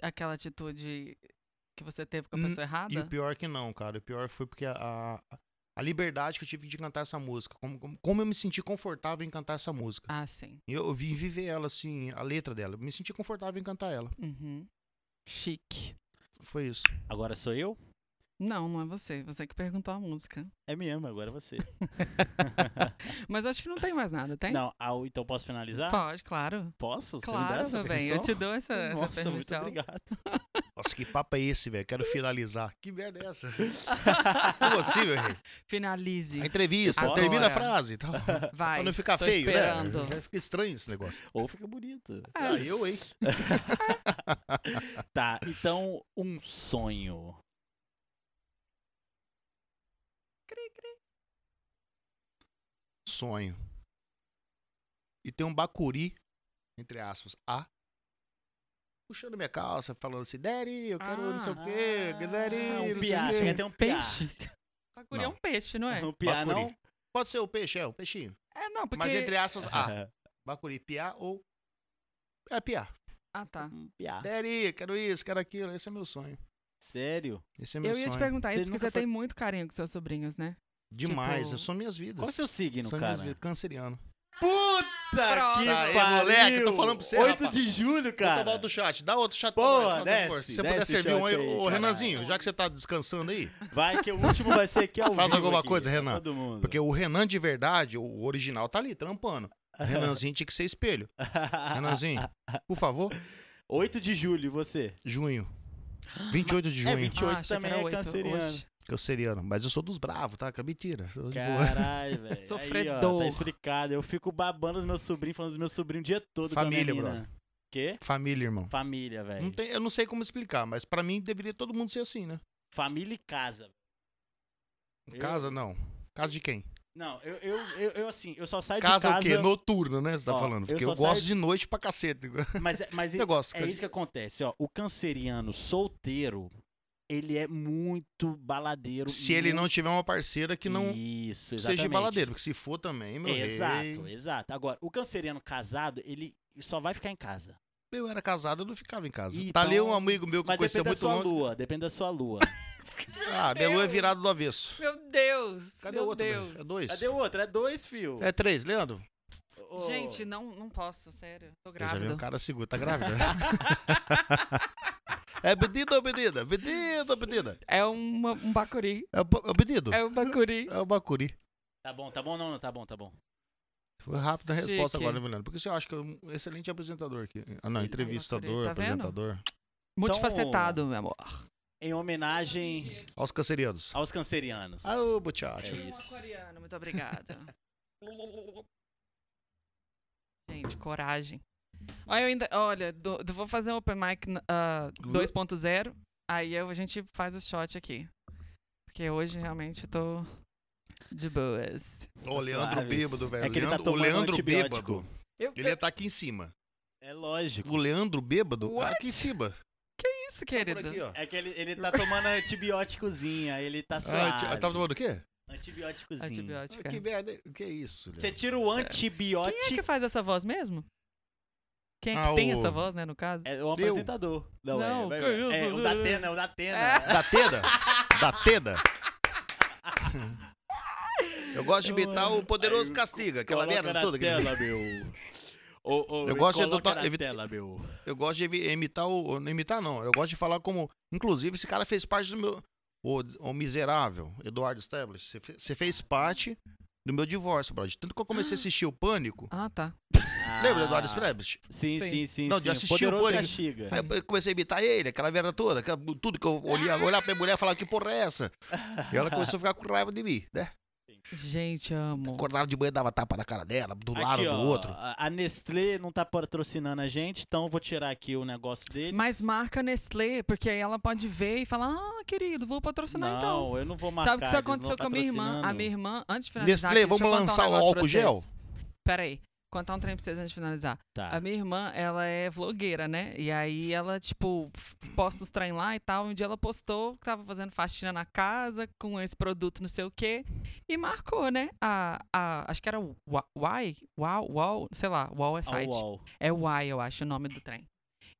aquela atitude que você teve com a Hum, pessoa errada? E o pior que não, cara. O pior foi porque a, a, a liberdade que eu tive de cantar essa música. Como, como, como eu me senti confortável em cantar essa música. Ah, sim. E eu, eu vim viver ela, assim, a letra dela. Eu me senti confortável em cantar ela. Uhum. Chique. Foi isso. Agora sou eu? Não, não é você. Você que perguntou a música. É mesmo, agora é você. Mas acho que não tem mais nada, tem? Não, ah, então posso finalizar? Pode, claro. Posso? Você me dá Claro, essa meu bem. Eu te dou essa, essa Nossa, muito permissão. obrigado. Nossa, que papo é esse, velho? Quero finalizar. Que merda é essa? Como assim, meu rei? Finalize. A entrevista, Agora. termina a frase. Tá? Vai. Pra não ficar tô feio, esperando. né? Vai ficar estranho esse negócio. Ou fica bonito. Ah, eu, hein? Tá, então, um sonho. Sonho. E tem um bacuri, entre aspas, A. Puxando minha calça, falando assim, Daddy, eu quero não sei o quê, Ah, Daddy, um não piá, sei o quê. até um. Peixe. Bacuri é Não. um peixe, não é? Um piá, Bacuri. não? Pode ser o peixe, é, o peixinho. É, não, porque... Mas entre aspas, A. Bacuri, piá ou... É piá. Ah, tá. Um piá. Daddy, quero isso, quero aquilo. Esse é meu sonho. Sério? Esse é meu Eu ia sonho. te perguntar Você isso porque você foi- tem muito carinho com seus sobrinhos, né? Demais, tipo- são minhas vidas. Qual é o seu signo, são cara? minhas vidas. Canceriano. Puta Pronto. que Aê, pariu! moleque, tô falando pra você, 8 rapaz. de julho, Vou cara. tomar o do chat. Dá outro chat Pô, pra nós, desce, Se você puder desce servir um aí. Ô. Renanzinho, já que você tá descansando aí, Vai que o último vai ser aqui ao Faz alguma aqui, coisa, pra Renan. Todo mundo. porque o Renan de verdade, o original, tá ali, trampando. O Renanzinho tinha que ser espelho. Renanzinho, por favor, 8 de julho, e você? junho. 28 de É, junho. 28 achei também é canceriano. Oxe. Canceriano. Mas eu sou dos bravos, tá? Que é mentira. De. Caralho, velho. Aí, ó, Sofredor. tá explicado. Eu fico babando os meus sobrinhos, falando dos meus sobrinhos o dia todo Família, com a minha mina. brother. Quê? Família, irmão. Família, velho. Não tem, eu não sei como explicar, mas pra mim deveria todo mundo ser assim, né? Família e casa. Eu- Casa, não. Casa de quem? Não, eu, eu, eu, eu, assim, eu só saio Casa, de casa... o quê? Noturna, né? Você tá Ó, falando. eu Porque só eu, gosto saio- de noite pra cacete. Mas, é- mas é- é isso que acontece, ó. O canceriano solteiro, ele é muito baladeiro. Se ele não muito- tiver uma parceira que não Isso, seja baladeiro. Porque se for também, meu Exato, rei. exato. Agora, o canceriano casado, ele só vai ficar em casa. Eu era casado, eu não ficava em casa. Ih, tá ali então- um amigo meu que eu Mas conhecia depende da muito sua longe. lua, depende da sua lua. Ah, minha lua é virada do avesso. Meu Deus! Cadê meu o outro? Deus. É dois? Cadê o outro? É dois, fio. É três, Leandro? Ô, Gente, não, não posso, sério. Tô Eu já vi grávida. um cara seguro, tá grávida? é pedido ou pedida? Pedido ou pedida? É uma, um bacuri. É o, ba- é o pedido? É um bacuri. É o Bacuri. Tá bom, tá bom, não, não, tá bom, tá bom. Foi rápida a resposta Chique. agora, né, Leandro? Porque você acha que é um excelente apresentador aqui. Ah, não, entrevistador, Tá vendo? apresentador. Multifacetado, meu amor. Em homenagem Aos cancerianos. aos cancerianos. Ah, ô, Buchacho. É isso. aquariano, muito obrigada. Gente, coragem. Olha, eu ainda, olha, do- do- vou fazer um open mic ah, 2.0, aí eu- a gente faz o shot aqui. Porque hoje realmente tô de boas. Ô, O Leandro Suaves. bêbado, velho. É que ele tá Leandro- o tomando Leandro antibiótico. bêbado. Eu, Ele ia estar aqui em cima. É lógico. O Leandro bêbado, What? aqui em cima. isso, Por querido? aqui. É que ele, ele tá tomando antibióticozinho, aí ele tá Ah, suave. ti- tava tomando o quê? Antibióticozinho. Antibiótica. Ah, que merda. O que é isso, Você Leandro? tira o Quem é antibiótico. que faz essa voz mesmo? Quem é que Ah, tem o- essa voz, né, no caso? É o apresentador. Não, Não, é, que é, isso? é o da Tena, é o da Tena. É. Da Teda? Da Teda? Eu gosto de imitar o Poderoso Aí, Castiga, aquela merda toda. aquele- tela, meu. Ô, ô, Eu me gosto de na evita- tela, meu. Eu gosto de imitar o. Não imitar, não. Eu gosto de falar como. Inclusive, esse cara fez parte do meu. O, o miserável, Eduardo Stablish. Você fe- Você fez parte do meu divórcio, brother. Tanto que eu comecei a assistir o Pânico. Ah, tá. Lembra do Eduardo Ah, Stablish? Sim, Sim. sim, sim. Não, sim. de assistir o. Castiga. Aí eu comecei a imitar ele, aquela vera toda, aquela- tudo que eu olhava, olhava pra minha mulher e falava, que porra é essa? E ela começou a ficar com raiva de mim, né? Gente, amo. Acordava de manhã, dava tapa na cara dela, do lado Aqui, do outro. a a Nestlé não tá patrocinando a gente, então eu vou tirar aqui o negócio dele. Mas marca Nestlé, porque aí ela pode ver e falar, ah, querido, vou patrocinar não, então. eu não vou marcar. Sabe o que isso não aconteceu com a minha irmã? A minha irmã, antes de finalizar. Nestlé, aqui, vamos contar um lançar o álcool gel? vocês. Contar um trem pra vocês antes de finalizar. Tá. A minha irmã, ela é vlogueira, né? E aí ela, tipo, posta os trem lá e tal. Um dia ela postou que tava fazendo faxina na casa com esse produto não sei o quê. E marcou, né? A, a, acho que era o Why? Wow, wow, sei lá, Wow é Au, site. au. É Why, eu acho, o nome do trem.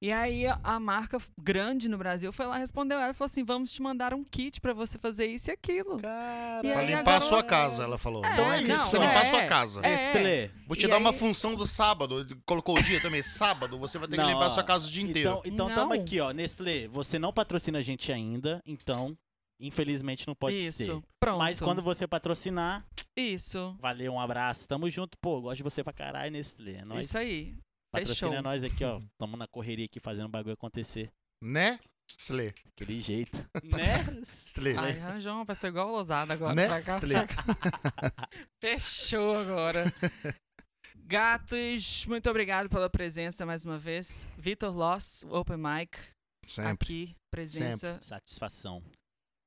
E aí a, a marca grande no Brasil foi lá, respondeu ela e falou assim: vamos te mandar um kit pra você fazer isso e aquilo. Cara, Pra limpar agora- a sua casa, ela falou. É, então é não, isso, você é, limpar a é. sua casa. É. Nestlé. Vou te E dar uma aí- função do sábado. Colocou o dia também, sábado, você vai ter que Não, limpar a sua casa o dia inteiro. Então, então Não. tamo aqui, ó. Nestlé, você não patrocina a gente ainda, então, infelizmente, não pode isso, ser. pronto. Mas quando você patrocinar, Isso, valeu, um abraço. Tamo junto, pô. Gosto de você pra caralho, Nestlé. É nóis. isso aí. Patrocina fechou. nós aqui, ó. Tamo na correria aqui fazendo o bagulho acontecer. Né? Slê. Aquele jeito. né? Slê. Ai, Ranjão, vai ser igual o Lousada agora. Né? pra cá. Fechou agora. Gatos, muito obrigado pela presença mais uma vez. Vitor Loss, Open Mic, Sempre. aqui, presença. Satisfação.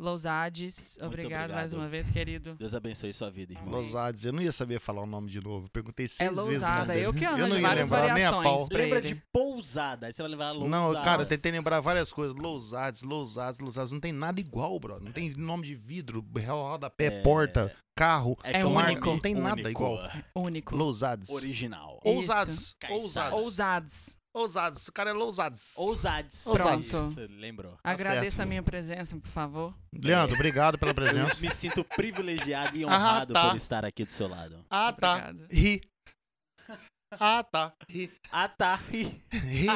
Lousades, obrigado, mais obrigado. uma vez, querido. Deus abençoe sua vida, irmão. Losades, eu não ia saber falar o nome de novo. Perguntei É seis vezes. o nome Lousada, dele. eu que eu arranjo não ia várias lembrar nem a variações pau. Lembra ele. de pousada. Aí você vai lembrar lousadas. Não, cara, eu tentei lembrar várias coisas. Lousades, Lousades, Lousades. Não tem nada igual, bro. Não tem nome de vidro, rodapé, É, porta, carro. É, É único. nome Não tem nada único, igual. Único. Lousades. Original. Ousados. Ousados. Ousados. Ousados. O cara é Lousades. Ousades. Pronto. Isso, Lembrou. Agradeça certo. a minha presença, por favor. Leandro, obrigado pela Eu presença. me sinto privilegiado e Ah, honrado tá. por estar aqui do seu lado. Ah, tá. Obrigada. Ri. Ah, tá. Ri. Ah, tá. Ri,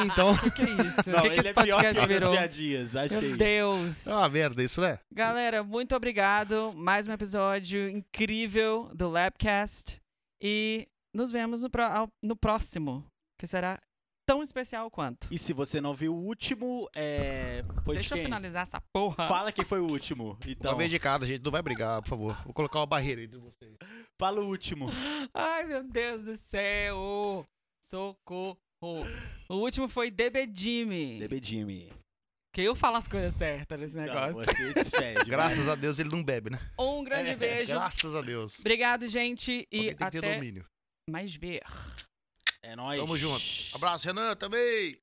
então. O que, que é isso? Não, o que, que ele esse é pior que virou? piadinhas, achei. Meu Deus. É uma merda isso, né? Galera, muito obrigado. Mais um episódio incrível do Labcast. E nos vemos no, ao- no próximo, que será tão especial quanto. E se você não viu o último, é... Foi Deixa de eu quem? finalizar essa porra. Fala quem foi o último. Então, Uma vez de cada, gente. Não vai brigar, por favor. Vou colocar uma barreira entre vocês. fala o último. Ai, meu Deus do céu. Socorro. O último foi DB Jimmy. DB Jimmy. Que eu falo as coisas certas nesse Não, negócio. você despede. Graças a Deus ele não bebe, né? Um grande É, beijo. Graças a Deus. Obrigado, gente. E Alguém tem que ter até domínio. mais ver. É nóis. Tamo junto. Abraço, Renan, também.